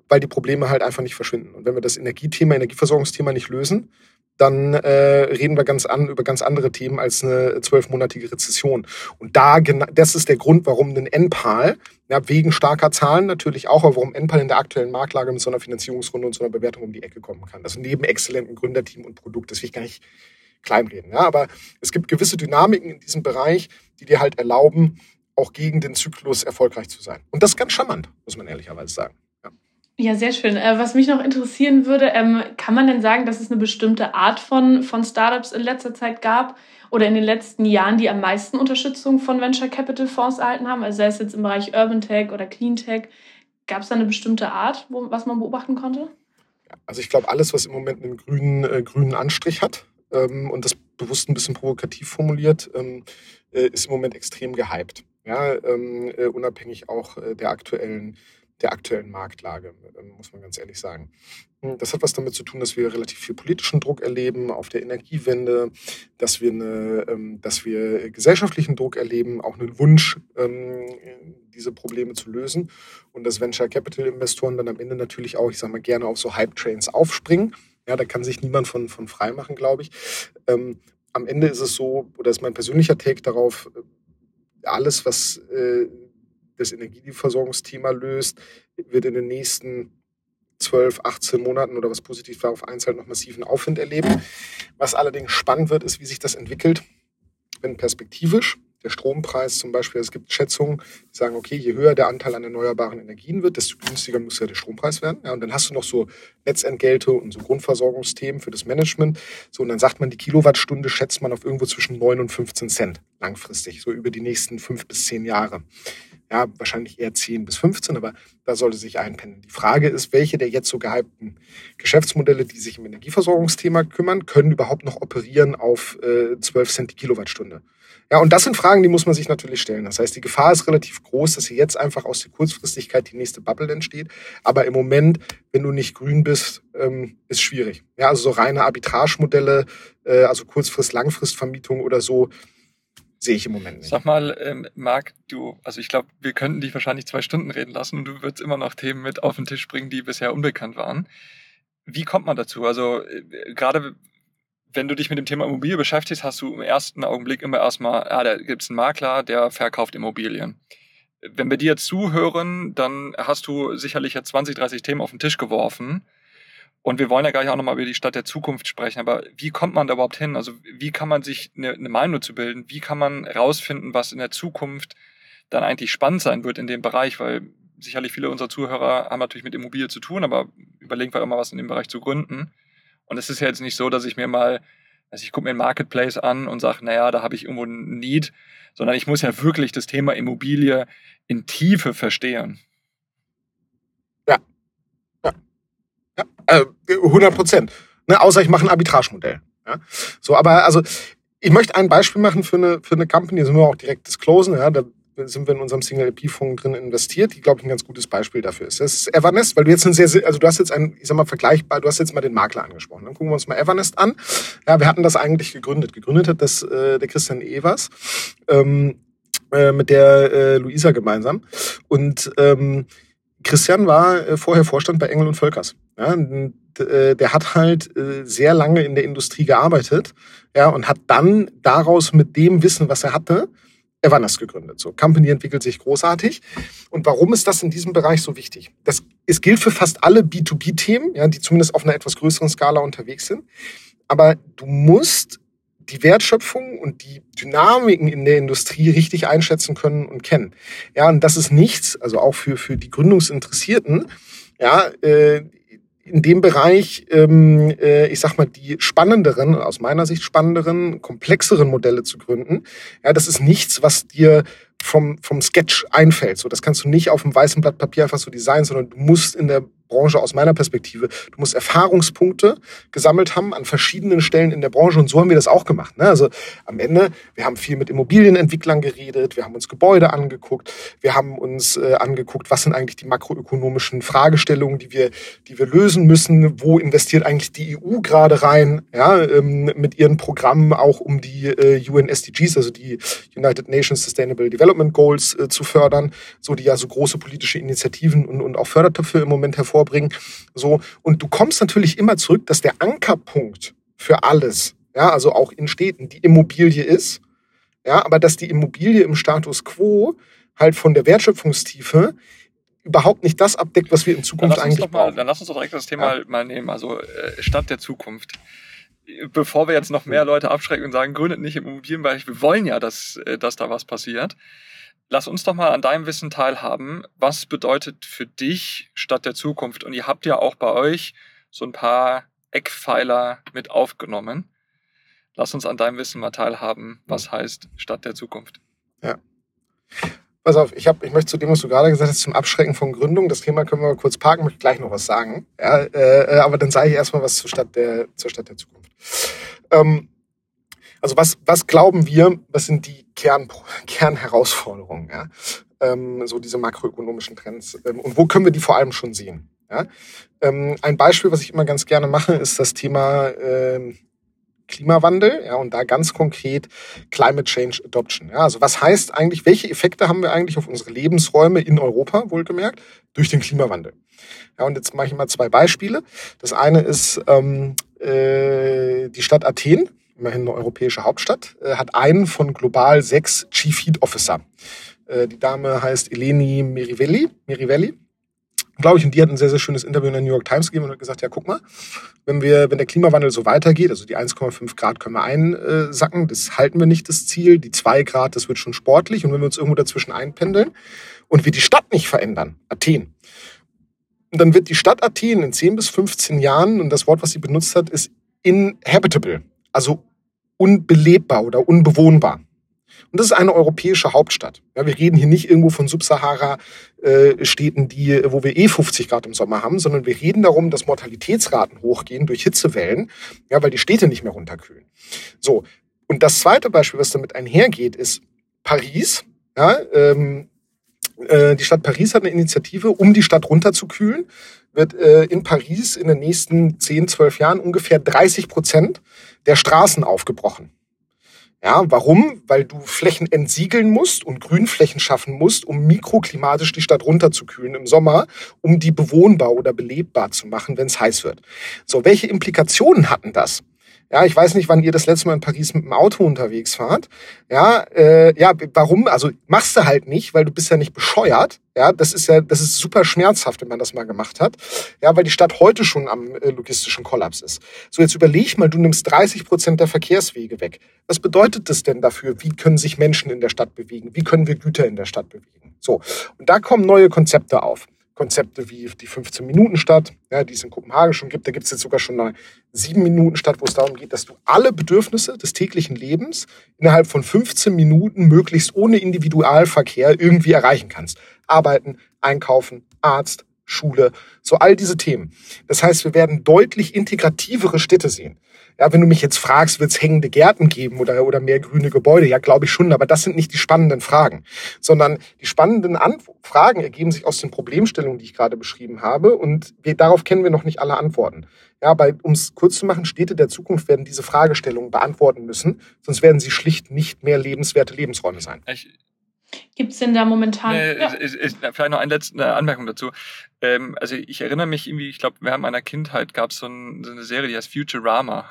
weil die Probleme halt einfach nicht verschwinden. Und wenn wir das Energiethema, Energieversorgungsthema nicht lösen, dann äh, reden wir ganz an über ganz andere Themen als eine zwölfmonatige Rezession. Und da das ist der Grund, warum ein NPAL, ja, wegen starker Zahlen natürlich auch, aber warum NPAL in der aktuellen Marktlage mit so einer Finanzierungsrunde und so einer Bewertung um die Ecke kommen kann. Also neben exzellenten Gründerteam und Produkt, das will ich gar nicht kleinreden. Ja, aber es gibt gewisse Dynamiken in diesem Bereich, die dir halt erlauben, auch gegen den Zyklus erfolgreich zu sein. Und das ist ganz charmant, muss man ehrlicherweise sagen. Ja, ja sehr schön. Äh, was mich noch interessieren würde, ähm, kann man denn sagen, dass es eine bestimmte Art von, von Startups in letzter Zeit gab oder in den letzten Jahren, die am meisten Unterstützung von Venture Capital Fonds erhalten haben? Also sei es jetzt im Bereich Urban Tech oder Clean Tech. Gab es da eine bestimmte Art, wo, was man beobachten konnte? Also ich glaube, alles, was im Moment einen grünen, äh, grünen Anstrich hat ähm, und das bewusst ein bisschen provokativ formuliert, ähm, äh, ist im Moment extrem gehypt ja, ähm, äh, unabhängig auch äh, der aktuellen der aktuellen Marktlage, ähm, muss man ganz ehrlich sagen. Hm, das hat was damit zu tun, dass wir relativ viel politischen Druck erleben auf der Energiewende, dass wir, eine, ähm, dass wir gesellschaftlichen Druck erleben, auch einen Wunsch, ähm, diese Probleme zu lösen. Und dass Venture Capital Investoren dann am Ende natürlich auch, ich sage mal, gerne auf so Hype-Trains aufspringen. Ja, da kann sich niemand von, von frei machen, glaube ich. Am Ende ist es so, oder ist mein persönlicher Take darauf, alles, was äh, das Energieversorgungsthema löst, wird in den nächsten 12, 18 Monaten oder was positiv war auf eins halt noch massiven Aufwind erleben. Was allerdings spannend wird, ist, wie sich das entwickelt, wenn perspektivisch der Strompreis zum Beispiel, es gibt Schätzungen, die sagen, okay, je höher der Anteil an erneuerbaren Energien wird, desto günstiger muss ja der Strompreis werden. Ja, und dann hast du noch so Netzentgelte und so Grundversorgungsthemen für das Management. So, und dann sagt man, die Kilowattstunde schätzt man auf irgendwo zwischen 9 und 15 Cent langfristig, so über die nächsten fünf bis zehn Jahre. Ja, wahrscheinlich eher 10 bis 15, aber da sollte sich einpendeln. Die Frage ist, welche der jetzt so gehypten Geschäftsmodelle, die sich im Energieversorgungsthema kümmern, können überhaupt noch operieren auf äh, 12 Cent die Kilowattstunde? Ja, und das sind Fragen, die muss man sich natürlich stellen. Das heißt, die Gefahr ist relativ groß, dass hier jetzt einfach aus der Kurzfristigkeit die nächste Bubble entsteht. Aber im Moment, wenn du nicht grün bist, ähm, ist schwierig. Ja, also so reine Arbitragemodelle, äh, also Kurzfrist-Langfrist-Vermietung oder so, sehe ich im Moment nicht. Sag mal, ähm, Marc, du, also ich glaube, wir könnten dich wahrscheinlich zwei Stunden reden lassen und du würdest immer noch Themen mit auf den Tisch bringen, die bisher unbekannt waren. Wie kommt man dazu? Also äh, gerade wenn du dich mit dem Thema Immobilie beschäftigst, hast du im ersten Augenblick immer erstmal, ja, da gibt es einen Makler, der verkauft Immobilien. Wenn wir dir zuhören, dann hast du sicherlich jetzt 20, 30 Themen auf den Tisch geworfen. Und wir wollen ja gleich auch nochmal über die Stadt der Zukunft sprechen. Aber wie kommt man da überhaupt hin? Also wie kann man sich eine, eine Meinung zu bilden? Wie kann man rausfinden, was in der Zukunft dann eigentlich spannend sein wird in dem Bereich? Weil sicherlich viele unserer Zuhörer haben natürlich mit Immobilie zu tun, aber überlegen wir immer was in dem Bereich zu gründen. Und es ist ja jetzt nicht so, dass ich mir mal, also ich gucke mir einen Marketplace an und sage, naja, da habe ich irgendwo ein Need, sondern ich muss ja wirklich das Thema Immobilie in Tiefe verstehen. Ja. Ja. ja. Äh, 100 Prozent. Ne, außer ich mache ein Arbitragemodell. Ja? So, aber also ich möchte ein Beispiel machen für eine, für eine Company, da sind wir auch direkt disclosen, ja, da sind wir in unserem Single LP Fonds drin investiert, die glaube ich ein ganz gutes Beispiel dafür ist. Das ist Evernest, weil du jetzt ein sehr, also du hast jetzt ein, ich sag mal vergleichbar, du hast jetzt mal den Makler angesprochen. Dann gucken wir uns mal Evernest an. Ja, wir hatten das eigentlich gegründet. Gegründet hat das äh, der Christian Evers ähm, äh, mit der äh, Luisa gemeinsam und ähm, Christian war äh, vorher Vorstand bei Engel und Völkers. Ja, äh, der hat halt äh, sehr lange in der Industrie gearbeitet, ja, und hat dann daraus mit dem Wissen, was er hatte, Evernest gegründet. So, Company entwickelt sich großartig. Und warum ist das in diesem Bereich so wichtig? Das, es gilt für fast alle B2B-Themen, ja, die zumindest auf einer etwas größeren Skala unterwegs sind. Aber du musst die Wertschöpfung und die Dynamiken in der Industrie richtig einschätzen können und kennen. Ja, und das ist nichts, also auch für, für die Gründungsinteressierten, ja, äh, in dem Bereich, ähm, äh, ich sag mal, die spannenderen, aus meiner Sicht spannenderen, komplexeren Modelle zu gründen. Ja, das ist nichts, was dir vom, vom Sketch einfällt. So, das kannst du nicht auf einem weißen Blatt Papier einfach so designen, sondern du musst in der Branche aus meiner Perspektive. Du musst Erfahrungspunkte gesammelt haben an verschiedenen Stellen in der Branche und so haben wir das auch gemacht. Ne? Also am Ende, wir haben viel mit Immobilienentwicklern geredet, wir haben uns Gebäude angeguckt, wir haben uns äh, angeguckt, was sind eigentlich die makroökonomischen Fragestellungen, die wir, die wir lösen müssen, wo investiert eigentlich die EU gerade rein, ja, ähm, mit ihren Programmen auch um die äh, UN SDGs, also die United Nations Sustainable Development Goals äh, zu fördern, so die ja so große politische Initiativen und, und auch Fördertöpfe im Moment hervorbringen vorbringen. So. Und du kommst natürlich immer zurück, dass der Ankerpunkt für alles, ja, also auch in Städten, die Immobilie ist. Ja, aber dass die Immobilie im Status quo halt von der Wertschöpfungstiefe überhaupt nicht das abdeckt, was wir in Zukunft eigentlich mal, brauchen. Dann lass uns doch direkt das Thema ja. mal nehmen, also äh, Stadt der Zukunft. Bevor wir jetzt noch mehr Leute abschrecken und sagen, gründet nicht im Immobilienbereich, wir wollen ja, dass, äh, dass da was passiert. Lass uns doch mal an deinem Wissen teilhaben. Was bedeutet für dich Stadt der Zukunft? Und ihr habt ja auch bei euch so ein paar Eckpfeiler mit aufgenommen. Lass uns an deinem Wissen mal teilhaben, was heißt Stadt der Zukunft. Ja. Pass auf, ich, hab, ich möchte zu dem, was du gerade gesagt hast, zum Abschrecken von Gründung, das Thema können wir kurz parken, möchte gleich noch was sagen. Ja, äh, aber dann sage ich erstmal was zur Stadt der, zur Stadt der Zukunft. Ähm, also was, was glauben wir, was sind die Kern, Kernherausforderungen, ja? ähm, so diese makroökonomischen Trends ähm, und wo können wir die vor allem schon sehen? Ja? Ähm, ein Beispiel, was ich immer ganz gerne mache, ist das Thema ähm, Klimawandel, ja, und da ganz konkret Climate Change Adoption. Ja, also was heißt eigentlich, welche Effekte haben wir eigentlich auf unsere Lebensräume in Europa, wohlgemerkt, durch den Klimawandel? Ja, und jetzt mache ich mal zwei Beispiele. Das eine ist ähm, äh, die Stadt Athen immerhin eine europäische Hauptstadt, äh, hat einen von global sechs Chief Heat Officer. Äh, die Dame heißt Eleni Merivelli, Merivelli glaube ich, und die hat ein sehr, sehr schönes Interview in der New York Times gegeben und hat gesagt, ja, guck mal, wenn wir, wenn der Klimawandel so weitergeht, also die 1,5 Grad können wir einsacken, das halten wir nicht, das Ziel, die 2 Grad, das wird schon sportlich und wenn wir uns irgendwo dazwischen einpendeln und wir die Stadt nicht verändern, Athen, dann wird die Stadt Athen in 10 bis 15 Jahren, und das Wort, was sie benutzt hat, ist inhabitable also unbelebbar oder unbewohnbar. Und das ist eine europäische Hauptstadt. Ja, wir reden hier nicht irgendwo von Subsahara-Städten, die, wo wir eh 50 Grad im Sommer haben, sondern wir reden darum, dass Mortalitätsraten hochgehen durch Hitzewellen, ja, weil die Städte nicht mehr runterkühlen. So. Und das zweite Beispiel, was damit einhergeht, ist Paris. Ja, ähm, äh, die Stadt Paris hat eine Initiative, um die Stadt runterzukühlen, wird äh, in Paris in den nächsten 10, 12 Jahren ungefähr 30 Prozent der Straßen aufgebrochen. Ja, warum? Weil du Flächen entsiegeln musst und Grünflächen schaffen musst, um mikroklimatisch die Stadt runterzukühlen im Sommer, um die bewohnbar oder belebbar zu machen, wenn es heiß wird. So, welche Implikationen hatten das? Ja, ich weiß nicht, wann ihr das letzte Mal in Paris mit dem Auto unterwegs wart. Ja, äh, ja, warum? Also machst du halt nicht, weil du bist ja nicht bescheuert. Ja, das ist ja, das ist super schmerzhaft, wenn man das mal gemacht hat. Ja, weil die Stadt heute schon am äh, logistischen Kollaps ist. So, jetzt überleg mal, du nimmst 30 Prozent der Verkehrswege weg. Was bedeutet das denn dafür? Wie können sich Menschen in der Stadt bewegen? Wie können wir Güter in der Stadt bewegen? So. Und da kommen neue Konzepte auf. Konzepte wie die 15-Minuten-Stadt, ja, die es in Kopenhagen schon gibt. Da gibt es jetzt sogar schon eine 7-Minuten-Stadt, wo es darum geht, dass du alle Bedürfnisse des täglichen Lebens innerhalb von 15 Minuten möglichst ohne Individualverkehr irgendwie erreichen kannst. Arbeiten, einkaufen, Arzt, Schule, so all diese Themen. Das heißt, wir werden deutlich integrativere Städte sehen. Ja, wenn du mich jetzt fragst, wird es hängende Gärten geben oder, oder mehr grüne Gebäude? Ja, glaube ich schon, aber das sind nicht die spannenden Fragen, sondern die spannenden Anf Fragen ergeben sich aus den Problemstellungen, die ich gerade beschrieben habe und wir, darauf kennen wir noch nicht alle Antworten. Ja, um es kurz zu machen, Städte der Zukunft werden diese Fragestellungen beantworten müssen, sonst werden sie schlicht nicht mehr lebenswerte Lebensräume sein. Ich Gibt es denn da momentan? Nee, ja. ich, ich, vielleicht noch eine letzte Anmerkung dazu. Ähm, also ich erinnere mich irgendwie, ich glaube, während meiner Kindheit gab so es so eine Serie, die heißt Futurama.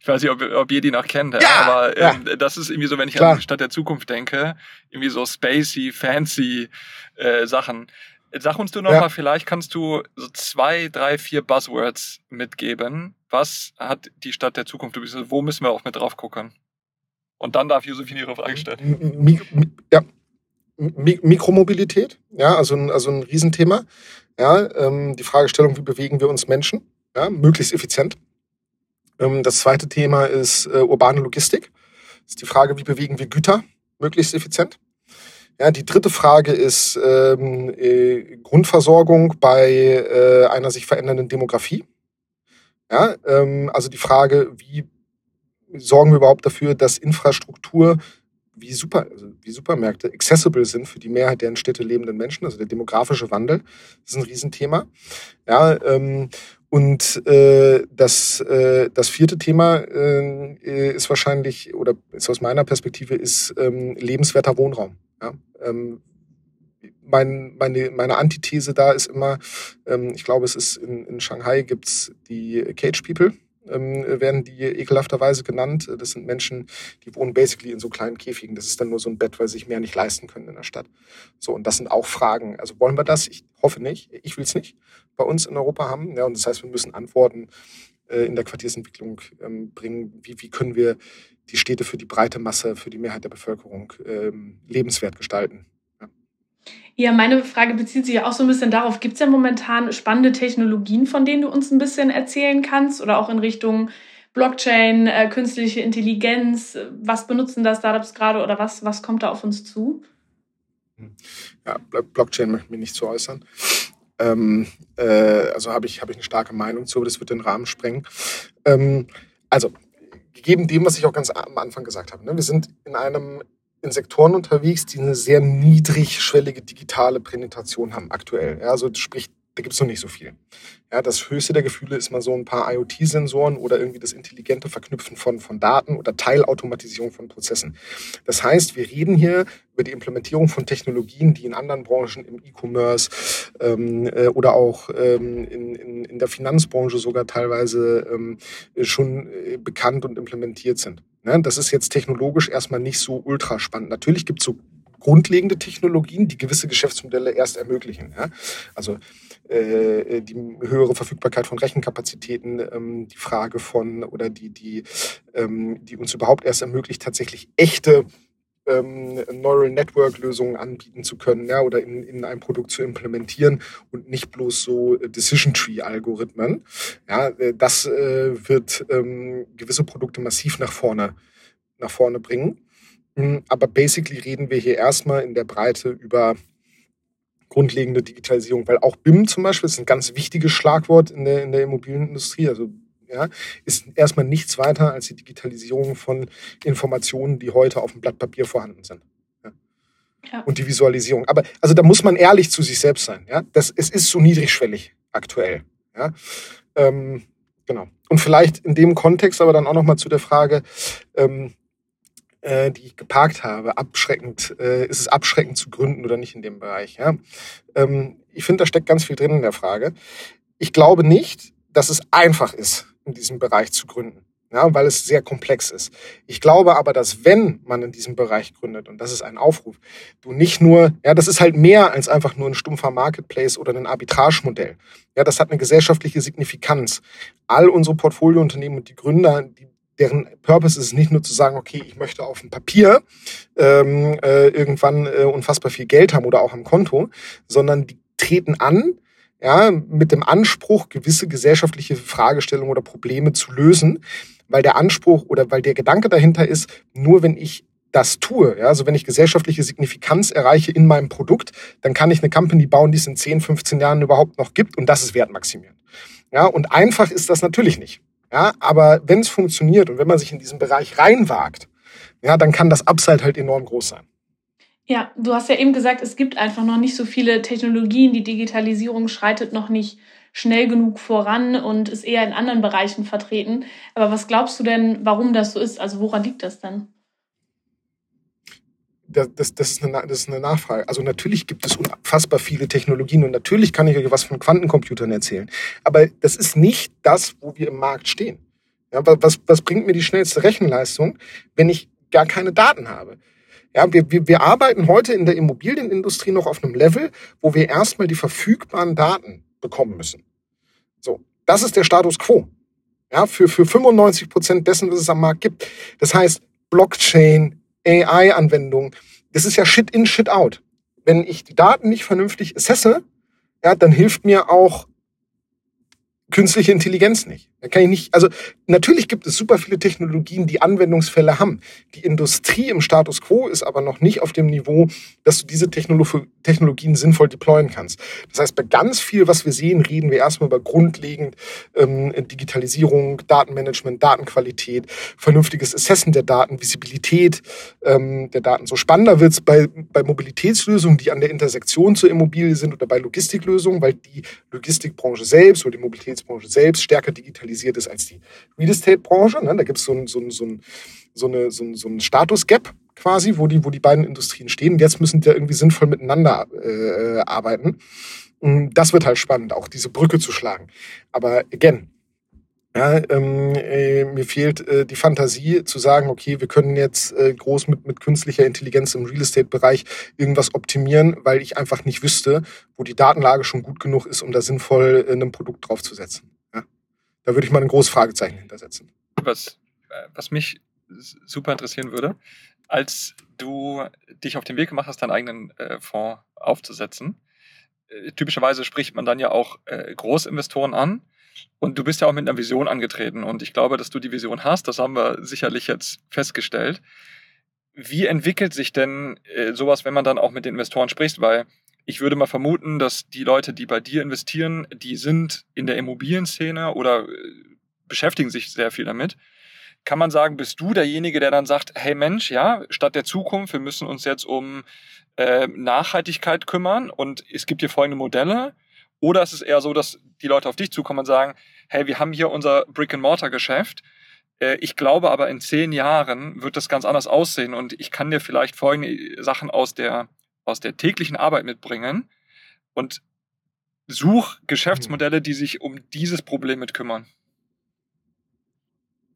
Ich weiß nicht, ob, ob ihr die noch kennt, ja, aber ähm, ja. das ist irgendwie so, wenn ich Klar. an die Stadt der Zukunft denke, irgendwie so spacey, fancy äh, Sachen. Sag uns du noch ja. mal, vielleicht kannst du so zwei, drei, vier Buzzwords mitgeben. Was hat die Stadt der Zukunft? Wo müssen wir auch mit drauf gucken? Und dann darf Josephine ihre Frage stellen. Ja, Mikromobilität, ja, also ein, also ein Riesenthema. Ja, ähm, die Fragestellung, wie bewegen wir uns Menschen, ja, möglichst effizient. Ähm, das zweite Thema ist äh, urbane Logistik. Das ist die Frage, wie bewegen wir Güter möglichst effizient. Ja, die dritte Frage ist ähm, äh, Grundversorgung bei äh, einer sich verändernden Demografie. Ja, ähm, also die Frage, wie sorgen wir überhaupt dafür, dass Infrastruktur wie, Super, also wie Supermärkte accessible sind für die Mehrheit der in Städte lebenden Menschen, also der demografische Wandel, ist ein Riesenthema. Ja, ähm, und äh, das, äh, das vierte Thema äh, ist wahrscheinlich, oder ist aus meiner Perspektive, ist ähm, lebenswerter Wohnraum. Ja? Ähm, mein, meine, meine Antithese da ist immer, ähm, ich glaube, es ist in, in Shanghai gibt's die Cage People, ähm, werden die ekelhafterweise genannt. Das sind Menschen, die wohnen basically in so kleinen Käfigen. Das ist dann nur so ein Bett, weil sie sich mehr nicht leisten können in der Stadt. So, und das sind auch Fragen. Also wollen wir das? Ich hoffe nicht. Ich will es nicht bei uns in Europa haben. Ja, und das heißt, wir müssen Antworten äh, in der Quartiersentwicklung ähm, bringen. Wie, wie können wir die Städte für die breite Masse, für die Mehrheit der Bevölkerung ähm, lebenswert gestalten? Ja, meine Frage bezieht sich ja auch so ein bisschen darauf, gibt es ja momentan spannende Technologien, von denen du uns ein bisschen erzählen kannst oder auch in Richtung Blockchain, äh, künstliche Intelligenz? Was benutzen da Startups gerade oder was, was kommt da auf uns zu? Ja, Blockchain möchte ich mich nicht zu äußern. Ähm, äh, also habe ich, hab ich eine starke Meinung zu, aber das wird den Rahmen sprengen. Ähm, also, gegeben dem, was ich auch ganz am Anfang gesagt habe, ne, wir sind in einem in Sektoren unterwegs, die eine sehr niedrigschwellige digitale Penetration haben aktuell. Ja, also sprich, da gibt es noch nicht so viel. Ja, das höchste der Gefühle ist mal so ein paar IoT-Sensoren oder irgendwie das intelligente Verknüpfen von, von Daten oder Teilautomatisierung von Prozessen. Das heißt, wir reden hier über die Implementierung von Technologien, die in anderen Branchen im E-Commerce ähm, äh, oder auch ähm, in, in, in der Finanzbranche sogar teilweise ähm, schon äh, bekannt und implementiert sind. Ne? Das ist jetzt technologisch erstmal nicht so ultra spannend. Natürlich gibt es so grundlegende Technologien, die gewisse Geschäftsmodelle erst ermöglichen. Ja? Also äh, die höhere Verfügbarkeit von Rechenkapazitäten, ähm, die Frage von oder die, die, ähm, die uns überhaupt erst ermöglicht, tatsächlich echte ähm, Neural Network Lösungen anbieten zu können, ja, oder in, in ein Produkt zu implementieren und nicht bloß so Decision Tree Algorithmen. Ja, äh, das äh, wird ähm, gewisse Produkte massiv nach vorne, nach vorne bringen. Hm, aber basically reden wir hier erstmal in der Breite über grundlegende Digitalisierung, weil auch BIM zum Beispiel ist ein ganz wichtiges Schlagwort in der, in der Immobilienindustrie. Also ja, ist erstmal nichts weiter als die Digitalisierung von Informationen, die heute auf dem Blatt Papier vorhanden sind. Ja. Ja. Und die Visualisierung. Aber also da muss man ehrlich zu sich selbst sein. Ja? Das, es ist so niedrigschwellig aktuell. Ja? Ähm, genau. Und vielleicht in dem Kontext aber dann auch nochmal zu der Frage, ähm, äh, die ich geparkt habe, abschreckend, äh, ist es abschreckend zu gründen oder nicht in dem Bereich? Ja? Ähm, ich finde, da steckt ganz viel drin in der Frage. Ich glaube nicht, dass es einfach ist, in diesem Bereich zu gründen. Ja, weil es sehr komplex ist. Ich glaube aber, dass wenn man in diesem Bereich gründet, und das ist ein Aufruf, du nicht nur, ja, das ist halt mehr als einfach nur ein stumpfer Marketplace oder ein Arbitragemodell. Ja, das hat eine gesellschaftliche Signifikanz. All unsere Portfoliounternehmen und die Gründer, die deren Purpose ist es nicht nur zu sagen, okay, ich möchte auf dem Papier ähm, äh, irgendwann äh, unfassbar viel Geld haben oder auch am Konto, sondern die treten an, ja, mit dem Anspruch, gewisse gesellschaftliche Fragestellungen oder Probleme zu lösen, weil der Anspruch oder weil der Gedanke dahinter ist, nur wenn ich das tue, ja, also wenn ich gesellschaftliche Signifikanz erreiche in meinem Produkt, dann kann ich eine Company bauen, die es in 10, 15 Jahren überhaupt noch gibt und das ist wertmaximierend. Ja, und einfach ist das natürlich nicht. Ja, aber wenn es funktioniert und wenn man sich in diesen Bereich reinwagt, ja, dann kann das Upside halt enorm groß sein. Ja, du hast ja eben gesagt, es gibt einfach noch nicht so viele Technologien. Die Digitalisierung schreitet noch nicht schnell genug voran und ist eher in anderen Bereichen vertreten. Aber was glaubst du denn, warum das so ist? Also woran liegt das denn? Das, das, das, ist eine, das ist eine Nachfrage. Also natürlich gibt es unfassbar viele Technologien und natürlich kann ich euch was von Quantencomputern erzählen. Aber das ist nicht das, wo wir im Markt stehen. Ja, was, was bringt mir die schnellste Rechenleistung, wenn ich gar keine Daten habe? Ja, wir, wir, wir arbeiten heute in der Immobilienindustrie noch auf einem Level, wo wir erstmal die verfügbaren Daten bekommen müssen. So, das ist der Status quo. Ja, für, für 95 Prozent dessen, was es am Markt gibt. Das heißt, Blockchain, AI-Anwendungen, das ist ja Shit in, Shit out. Wenn ich die Daten nicht vernünftig assesse, ja, dann hilft mir auch künstliche Intelligenz nicht. Da kann ich nicht, also natürlich gibt es super viele Technologien, die Anwendungsfälle haben. Die Industrie im Status quo ist aber noch nicht auf dem Niveau, dass du diese Technologien sinnvoll deployen kannst. Das heißt, bei ganz viel, was wir sehen, reden wir erstmal über grundlegend ähm, Digitalisierung, Datenmanagement, Datenqualität, vernünftiges Assessen der Daten, Visibilität ähm, der Daten. So spannender wird es bei, bei Mobilitätslösungen, die an der Intersektion zur Immobilie sind oder bei Logistiklösungen, weil die Logistikbranche selbst oder die Mobilitätsbranche selbst stärker digitalisiert digitalisiert ist als die Real Estate-Branche. Ne? Da gibt so es so, ein, so, so, so, so ein Status-Gap quasi, wo die, wo die beiden Industrien stehen. Und jetzt müssen die irgendwie sinnvoll miteinander äh, arbeiten. Das wird halt spannend, auch diese Brücke zu schlagen. Aber again, ja, ähm, äh, mir fehlt äh, die Fantasie zu sagen, okay, wir können jetzt äh, groß mit, mit künstlicher Intelligenz im Real Estate-Bereich irgendwas optimieren, weil ich einfach nicht wüsste, wo die Datenlage schon gut genug ist, um da sinnvoll äh, ein Produkt draufzusetzen. Da würde ich mal ein großes Fragezeichen hintersetzen. Was, äh, was mich super interessieren würde, als du dich auf den Weg gemacht hast, deinen eigenen äh, Fonds aufzusetzen, äh, typischerweise spricht man dann ja auch äh, Großinvestoren an. Und du bist ja auch mit einer Vision angetreten. Und ich glaube, dass du die Vision hast. Das haben wir sicherlich jetzt festgestellt. Wie entwickelt sich denn äh, sowas, wenn man dann auch mit den Investoren spricht? Weil ich würde mal vermuten, dass die Leute, die bei dir investieren, die sind in der Immobilienszene oder äh, beschäftigen sich sehr viel damit. Kann man sagen, bist du derjenige, der dann sagt, hey Mensch, ja, statt der Zukunft, wir müssen uns jetzt um äh, Nachhaltigkeit kümmern und es gibt hier folgende Modelle? Oder ist es eher so, dass die Leute auf dich zukommen und sagen, hey, wir haben hier unser Brick-and-Mortar-Geschäft. Äh, ich glaube aber, in zehn Jahren wird das ganz anders aussehen und ich kann dir vielleicht folgende Sachen aus der aus der täglichen Arbeit mitbringen und such Geschäftsmodelle, die sich um dieses Problem mit kümmern.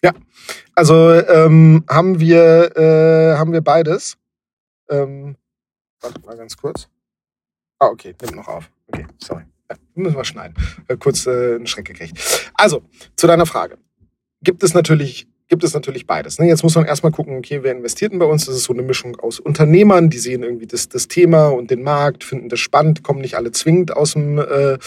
Ja, also ähm, haben wir äh, haben wir beides. Ähm, warte mal ganz kurz. Ah, okay, nimm noch auf. Okay, sorry. Ja, müssen wir schneiden. Kurz äh, einen Schreck gekriegt. Also, zu deiner Frage. Gibt es natürlich gibt es natürlich beides. Ne? Jetzt muss man erstmal gucken, okay, wer investiert denn bei uns? Das ist so eine Mischung aus Unternehmern, die sehen irgendwie das, das Thema und den Markt, finden das spannend, kommen nicht alle zwingend aus dem, äh,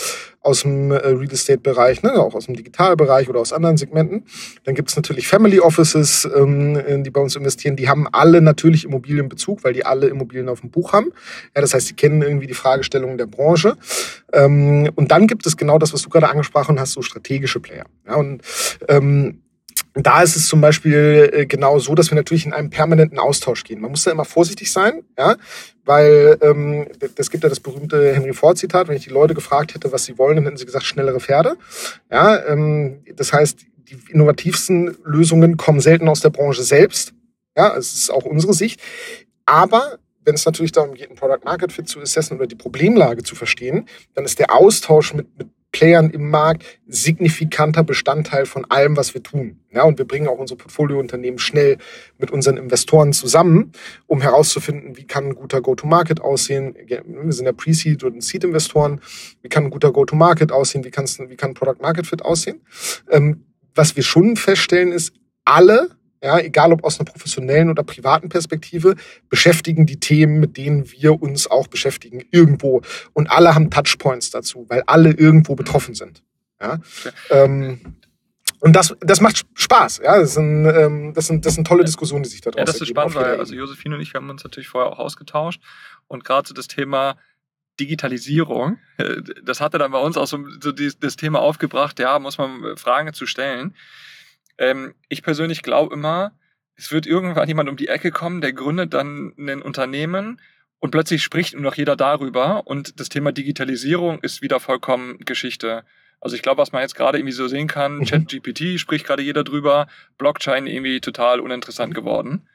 aus dem äh, Real Estate-Bereich, ne? auch aus dem Digitalbereich oder aus anderen Segmenten. Dann gibt es natürlich Family Offices, ähm, die bei uns investieren. Die haben alle natürlich Immobilienbezug, weil die alle Immobilien auf dem Buch haben. Ja, das heißt, die kennen irgendwie die Fragestellungen der Branche. Ähm, und dann gibt es genau das, was du gerade angesprochen hast, so strategische Player. Ja, und ähm, da ist es zum Beispiel äh, genau so, dass wir natürlich in einen permanenten Austausch gehen. Man muss da immer vorsichtig sein, ja, weil ähm, das gibt ja das berühmte Henry Ford Zitat. Wenn ich die Leute gefragt hätte, was sie wollen, dann hätten sie gesagt schnellere Pferde. Ja, ähm, das heißt, die innovativsten Lösungen kommen selten aus der Branche selbst. Ja, es ist auch unsere Sicht. Aber wenn es natürlich darum geht, ein Product Market Fit zu assessen oder die Problemlage zu verstehen, dann ist der Austausch mit, mit Playern im Markt signifikanter Bestandteil von allem, was wir tun. Ja, und wir bringen auch unsere Portfoliounternehmen schnell mit unseren Investoren zusammen, um herauszufinden, wie kann ein guter Go-to-Market aussehen. Wir sind ja Pre-Seed und Seed-Investoren. Wie kann ein guter Go-to-Market aussehen? Wie, wie kann Product-Market-Fit aussehen? Ähm, was wir schon feststellen ist, alle ja, egal ob aus einer professionellen oder privaten Perspektive, beschäftigen die Themen, mit denen wir uns auch beschäftigen, irgendwo. Und alle haben Touchpoints dazu, weil alle irgendwo betroffen sind. Ja? Ähm, Und das, das macht Spaß. Ja, das sind, ähm, das sind, das sind tolle Diskussionen, die sich da draußen Ja, das ist spannend, weil also Josephine und ich, wir haben uns natürlich vorher auch ausgetauscht und gerade so das Thema Digitalisierung, äh, das hatte dann bei uns auch so, so das Thema aufgebracht, ja, muss man äh, Fragen zu stellen. Ähm, ich persönlich glaube immer, es wird irgendwann jemand um die Ecke kommen, der gründet dann ein Unternehmen und plötzlich spricht nur noch jeder darüber und das Thema Digitalisierung ist wieder vollkommen Geschichte. Also ich glaube, was man jetzt gerade irgendwie so sehen kann, mhm. ChatGPT spricht gerade jeder drüber, Blockchain irgendwie total uninteressant geworden.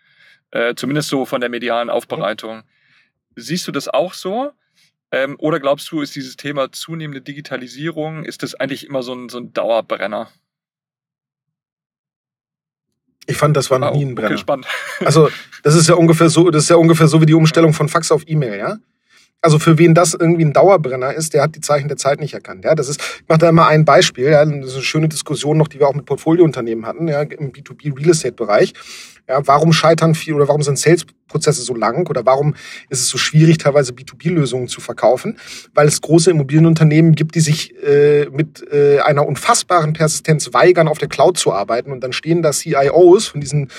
Äh, zumindest so von der medialen Aufbereitung. Siehst du das auch so? Ähm, oder glaubst du, ist dieses Thema zunehmende Digitalisierung, ist das eigentlich immer so ein, so ein Dauerbrenner? Ich fand, das war noch oh, nie ein Brenner. Okay, spannend. Also, das ist ja ungefähr so, das ist ja ungefähr so wie die Umstellung von Fax auf E-Mail, ja? Also für wen das irgendwie ein Dauerbrenner ist, der hat die Zeichen der Zeit nicht erkannt. Ja, das ist, ich mache da immer ein Beispiel. Ja, das ist eine schöne Diskussion noch, die wir auch mit Portfoliounternehmen hatten, ja, im B2B Real Estate Bereich. Ja, warum scheitern viel oder warum sind Sales-Prozesse so lang oder warum ist es so schwierig, teilweise B2B-Lösungen zu verkaufen? Weil es große Immobilienunternehmen gibt, die sich äh, mit äh, einer unfassbaren Persistenz weigern, auf der Cloud zu arbeiten. Und dann stehen da CIOs von diesen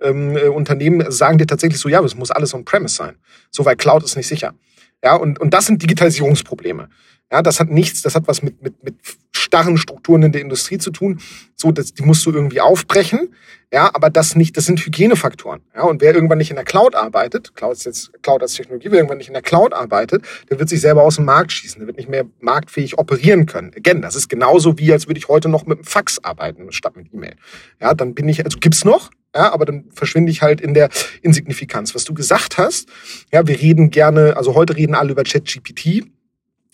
ähm, äh, Unternehmen, sagen dir tatsächlich so, ja, es muss alles on-premise sein. So, weil Cloud ist nicht sicher. Ja, und, und das sind Digitalisierungsprobleme. Ja, das hat nichts, das hat was mit, mit, mit starren Strukturen in der Industrie zu tun. So, das, die musst du irgendwie aufbrechen. Ja, aber das nicht, das sind Hygienefaktoren. Ja, und wer irgendwann nicht in der Cloud arbeitet, Cloud ist jetzt Cloud als Technologie, wer irgendwann nicht in der Cloud arbeitet, der wird sich selber aus dem Markt schießen, der wird nicht mehr marktfähig operieren können. Again, das ist genauso wie, als würde ich heute noch mit einem Fax arbeiten, statt mit E-Mail. Ja, dann bin ich, also gibt's noch, ja, aber dann verschwinde ich halt in der Insignifikanz. Was du gesagt hast, ja, wir reden gerne, also heute reden alle über ChatGPT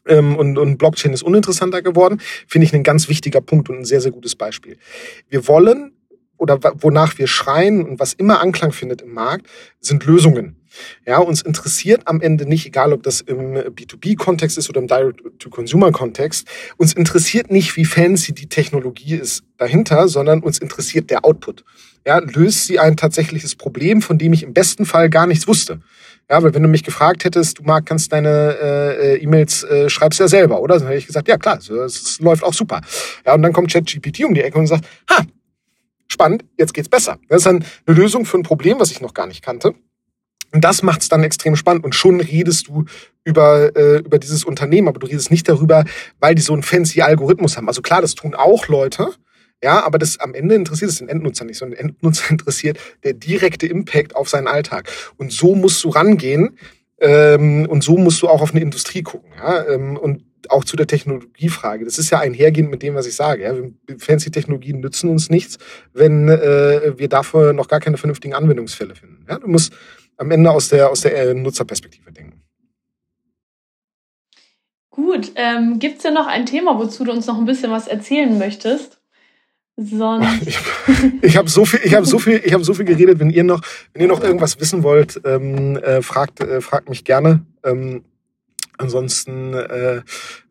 ähm, und, und Blockchain ist uninteressanter geworden, finde ich ein ganz wichtiger Punkt und ein sehr, sehr gutes Beispiel. Wir wollen oder wonach wir schreien und was immer Anklang findet im Markt, sind Lösungen. Ja, uns interessiert am Ende nicht, egal ob das im B2B-Kontext ist oder im Direct-to-Consumer-Kontext, uns interessiert nicht, wie fancy die Technologie ist dahinter, sondern uns interessiert der Output. Ja, löst sie ein tatsächliches Problem, von dem ich im besten Fall gar nichts wusste. Ja, weil wenn du mich gefragt hättest, du Marc, kannst deine äh, E-Mails äh, schreibst ja selber, oder? Dann hätte ich gesagt, ja klar, es läuft auch super. Ja, und dann kommt ChatGPT um die Ecke und sagt, ha, spannend, jetzt geht's besser. Das ist dann eine Lösung für ein Problem, was ich noch gar nicht kannte. Und das macht es dann extrem spannend. Und schon redest du über, äh, über dieses Unternehmen, aber du redest nicht darüber, weil die so einen fancy Algorithmus haben. Also klar, das tun auch Leute, ja, aber das am Ende interessiert es den Endnutzer nicht, sondern den Endnutzer interessiert der direkte Impact auf seinen Alltag. Und so musst du rangehen ähm, und so musst du auch auf eine Industrie gucken. Ja? Ähm, und auch zu der Technologiefrage. Das ist ja einhergehend mit dem, was ich sage. Ja? Fancy Technologien nützen uns nichts, wenn äh, wir dafür noch gar keine vernünftigen Anwendungsfälle finden. Ja? Du musst am Ende aus der, aus der äh, Nutzerperspektive denken. Gut, ähm, gibt es denn noch ein Thema, wozu du uns noch ein bisschen was erzählen möchtest? Sonst. Ich, habe so viel, ich habe so viel, ich habe so viel geredet. Wenn ihr noch, wenn ihr noch irgendwas wissen wollt, ähm, äh, fragt, äh, fragt mich gerne. Ähm, ansonsten, äh,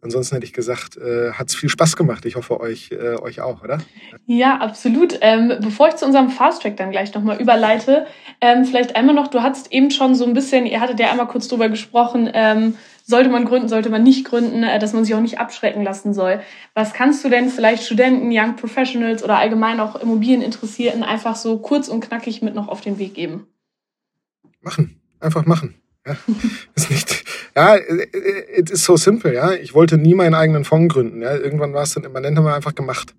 ansonsten hätte ich gesagt, äh, hat es viel Spaß gemacht. Ich hoffe euch, äh, euch auch, oder? Ja, absolut. Ähm, bevor ich zu unserem Fast Track dann gleich nochmal überleite, ähm, vielleicht einmal noch. Du hattest eben schon so ein bisschen, ihr hattet ja einmal kurz drüber gesprochen. Ähm, sollte man gründen, sollte man nicht gründen, äh, dass man sich auch nicht abschrecken lassen soll. Was kannst du denn vielleicht Studenten, Young Professionals oder allgemein auch Immobilieninteressierten einfach so kurz und knackig mit noch auf den Weg geben? Machen. Einfach machen. Ja, ist nicht, ja, it is so simple, ja. Ich wollte nie meinen eigenen Fonds gründen, ja. Irgendwann war es dann immanent, haben wir einfach gemacht.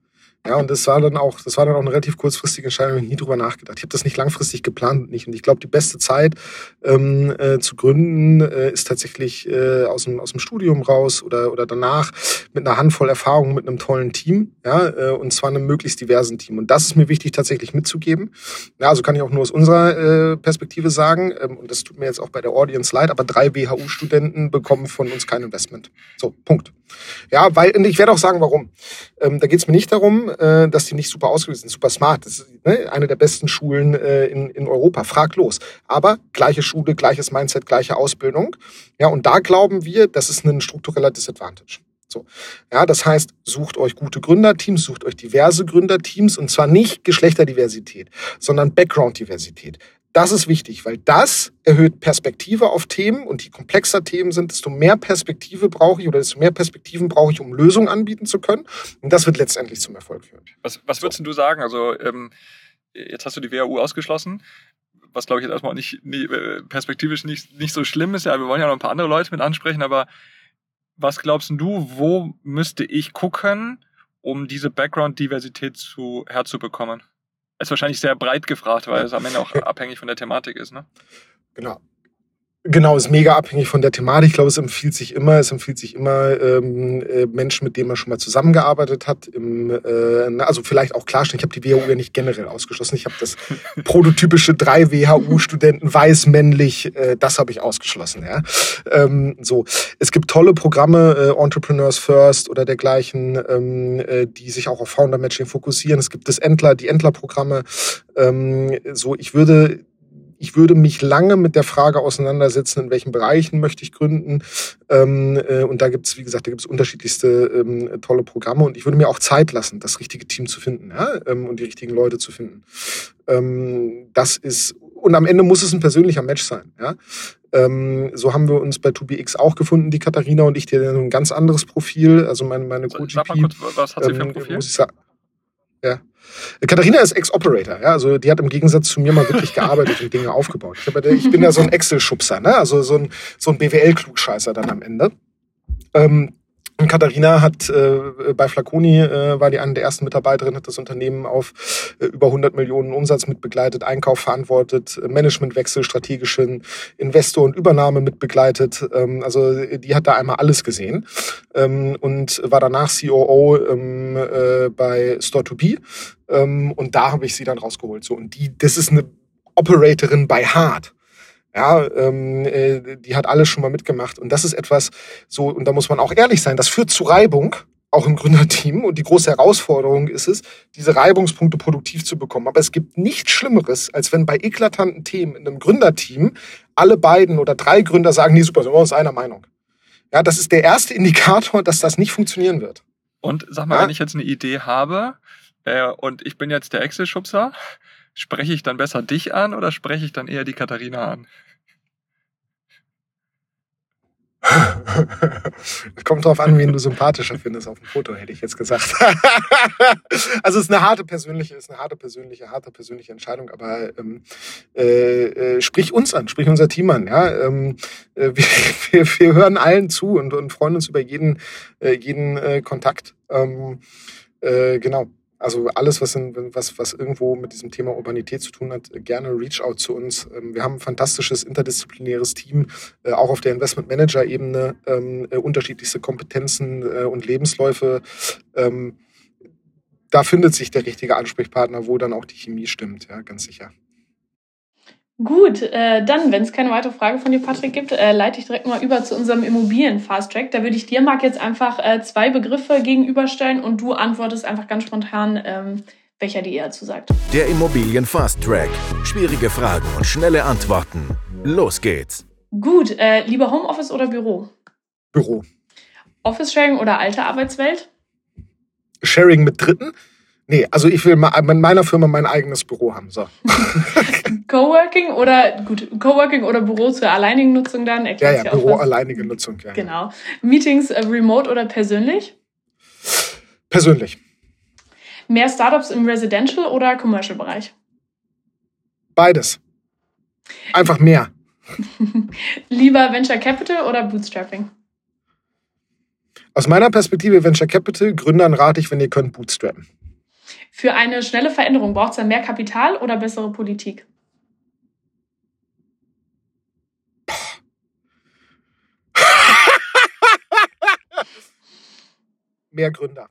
Ja, und das war dann auch, das war dann auch eine relativ kurzfristige Entscheidung, ich habe nie drüber nachgedacht. Ich habe das nicht langfristig geplant nicht. Und ich glaube, die beste Zeit ähm, äh, zu gründen äh, ist tatsächlich äh, aus, dem, aus dem Studium raus oder, oder danach mit einer Handvoll Erfahrung mit einem tollen Team, ja, äh, und zwar einem möglichst diversen Team. Und das ist mir wichtig tatsächlich mitzugeben. Ja, also kann ich auch nur aus unserer äh, Perspektive sagen, ähm, und das tut mir jetzt auch bei der Audience leid, aber drei WHU-Studenten bekommen von uns kein Investment. So, Punkt. Ja, weil, und ich werde auch sagen, warum. Ähm, da geht es mir nicht darum, äh, dass die nicht super ausgebildet sind, super smart. Das ist ne, eine der besten Schulen äh, in, in Europa. Frag los. Aber gleiche Schule, gleiches Mindset, gleiche Ausbildung. Ja, und da glauben wir, das ist ein struktureller Disadvantage. So. Ja, das heißt, sucht euch gute Gründerteams, sucht euch diverse Gründerteams und zwar nicht Geschlechterdiversität, sondern Background-Diversität. Das ist wichtig, weil das erhöht Perspektive auf Themen und je komplexer Themen sind, desto mehr Perspektive brauche ich oder desto mehr Perspektiven brauche ich, um Lösungen anbieten zu können. Und das wird letztendlich zum Erfolg führen. Was, was würdest so. du sagen? Also ähm, jetzt hast du die WHU ausgeschlossen, was glaube ich jetzt erstmal nicht, nie, äh, perspektivisch nicht, nicht so schlimm ist. Ja, wir wollen ja noch ein paar andere Leute mit ansprechen, aber was glaubst du, wo müsste ich gucken, um diese Background-Diversität zu, herzubekommen? Ist wahrscheinlich sehr breit gefragt, weil es am Ende auch abhängig von der Thematik ist, ne? Genau. Genau, ist mega abhängig von der Thematik. Ich glaube, es empfiehlt sich immer, es empfiehlt sich immer ähm, äh, Menschen, mit denen man schon mal zusammengearbeitet hat. Im, äh, also vielleicht auch klarstellen, ich habe die WHU ja nicht generell ausgeschlossen. Ich habe das prototypische drei WHU-Studenten weiß männlich, äh, das habe ich ausgeschlossen. Ja, ähm, so. Es gibt tolle Programme, äh, Entrepreneurs First oder dergleichen, ähm, äh, die sich auch auf Founder Matching fokussieren. Es gibt das Entler, die Entler-Programme. Ähm, so, ich würde ich würde mich lange mit der Frage auseinandersetzen, in welchen Bereichen möchte ich gründen. Ähm, äh, und da gibt es, wie gesagt, da gibt es unterschiedlichste ähm, tolle Programme. Und ich würde mir auch Zeit lassen, das richtige Team zu finden ja? ähm, und die richtigen Leute zu finden. Ähm, das ist, und am Ende muss es ein persönlicher Match sein. Ja? Ähm, so haben wir uns bei 2BX auch gefunden, die Katharina und ich, die haben ein ganz anderes Profil. Also meine, meine Co-GP. Sag mal kurz, was hat sie für ein ähm, Profil? Muss ich sagen, ja. Katharina ist Ex-Operator, ja, also die hat im Gegensatz zu mir mal wirklich gearbeitet und Dinge aufgebaut. Ich, ich bin ja so ein Excel-Schubser, ne? also so ein, so ein BWL-Klugscheißer dann am Ende. Ähm, Katharina hat äh, bei Flaconi äh, war die eine der ersten Mitarbeiterinnen, hat das Unternehmen auf äh, über 100 Millionen Umsatz mitbegleitet, Einkauf verantwortet, Managementwechsel, strategischen Investor und Übernahme mitbegleitet. Ähm, also die hat da einmal alles gesehen ähm, und war danach COO ähm, äh, bei Store2B ähm, und da habe ich sie dann rausgeholt. So und die, das ist eine Operatorin bei Hard. Ja, ähm, äh, die hat alles schon mal mitgemacht. Und das ist etwas so, und da muss man auch ehrlich sein, das führt zu Reibung, auch im Gründerteam. Und die große Herausforderung ist es, diese Reibungspunkte produktiv zu bekommen. Aber es gibt nichts Schlimmeres, als wenn bei eklatanten Themen in einem Gründerteam alle beiden oder drei Gründer sagen, nee, super, sind wir uns einer Meinung. Ja, das ist der erste Indikator, dass das nicht funktionieren wird. Und sag mal, ja? wenn ich jetzt eine Idee habe äh, und ich bin jetzt der Excel-Schubser, spreche ich dann besser dich an oder spreche ich dann eher die Katharina an? Kommt drauf an, wen du sympathischer findest auf dem Foto, hätte ich jetzt gesagt. also es ist eine harte persönliche, ist eine harte persönliche, harte persönliche Entscheidung, aber ähm, äh, äh, sprich uns an, sprich unser Team an. Ja? Ähm, äh, wir, wir, wir hören allen zu und, und freuen uns über jeden, äh, jeden äh, Kontakt. Ähm, äh, genau. Also alles, was, in, was, was irgendwo mit diesem Thema Urbanität zu tun hat, gerne reach out zu uns. Ähm, wir haben ein fantastisches interdisziplinäres Team, äh, auch auf der Investment Manager Ebene, ähm, äh, unterschiedlichste Kompetenzen äh, und Lebensläufe. Ähm, da findet sich der richtige Ansprechpartner, wo dann auch die Chemie stimmt, ja, ganz sicher. Gut, äh, dann, wenn es keine weitere Frage von dir, Patrick, gibt, äh, leite ich direkt mal über zu unserem Immobilien-Fast-Track. Da würde ich dir, Marc, jetzt einfach äh, zwei Begriffe gegenüberstellen und du antwortest einfach ganz spontan, ähm, welcher dir eher zusagt. Der Immobilien-Fast-Track. Schwierige Fragen und schnelle Antworten. Los geht's. Gut, äh, lieber Homeoffice oder Büro? Büro. Office-Sharing oder alte Arbeitswelt? Sharing mit Dritten? Nee, also ich will in meiner Firma mein eigenes Büro haben. So. Coworking oder gut, Coworking oder Büro zur alleinigen Nutzung dann? Ja, ja, Büro was. alleinige Nutzung, ja. Genau. Meetings äh, remote oder persönlich? Persönlich. Mehr Startups im Residential oder Commercial Bereich? Beides. Einfach mehr. Lieber Venture Capital oder Bootstrapping? Aus meiner Perspektive Venture Capital, Gründern rate ich, wenn ihr könnt, bootstrappen. Für eine schnelle Veränderung braucht es dann mehr Kapital oder bessere Politik? mehr Gründer.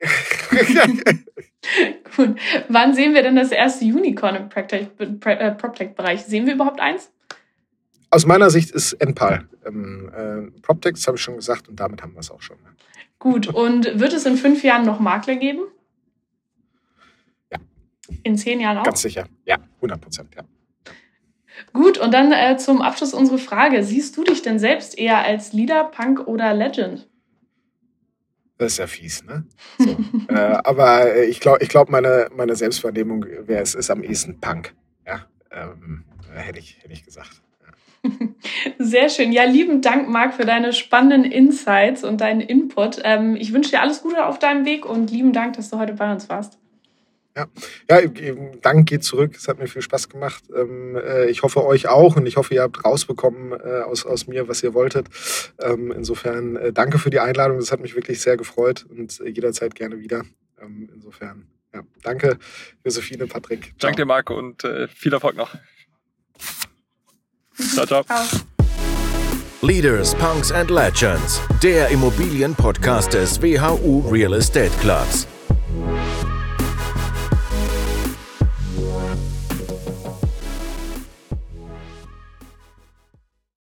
Gut. Wann sehen wir denn das erste Unicorn im äh, PropTech-Bereich? Sehen wir überhaupt eins? Aus meiner Sicht ist NPAL ähm, äh, PropTech, das habe ich schon gesagt, und damit haben wir es auch schon. Gut, und wird es in fünf Jahren noch Makler geben? In zehn Jahren auch? Ganz sicher, ja, 100 Prozent, ja. Gut, und dann äh, zum Abschluss unsere Frage. Siehst du dich denn selbst eher als Leader, Punk oder Legend? Das ist ja fies, ne? So. äh, aber ich glaube, ich glaub, meine, meine Selbstwahrnehmung wäre, es ist am ehesten Punk. Ja. Ähm, äh, hätte, ich, hätte ich gesagt. Sehr schön. Ja, lieben Dank, Marc, für deine spannenden Insights und deinen Input. Ähm, ich wünsche dir alles Gute auf deinem Weg und lieben Dank, dass du heute bei uns warst. Ja, ja Dank geht zurück. Es hat mir viel Spaß gemacht. Ähm, äh, ich hoffe euch auch und ich hoffe, ihr habt rausbekommen äh, aus, aus mir, was ihr wolltet. Ähm, insofern äh, danke für die Einladung. Das hat mich wirklich sehr gefreut und jederzeit gerne wieder. Ähm, insofern, ja, danke, Josephine, Patrick. Ciao. Danke dir, Marco, und viel Erfolg noch. Ciao, ciao. Leaders, Punks and Legends, der Immobilienpodcast des WHU Real Estate Clubs.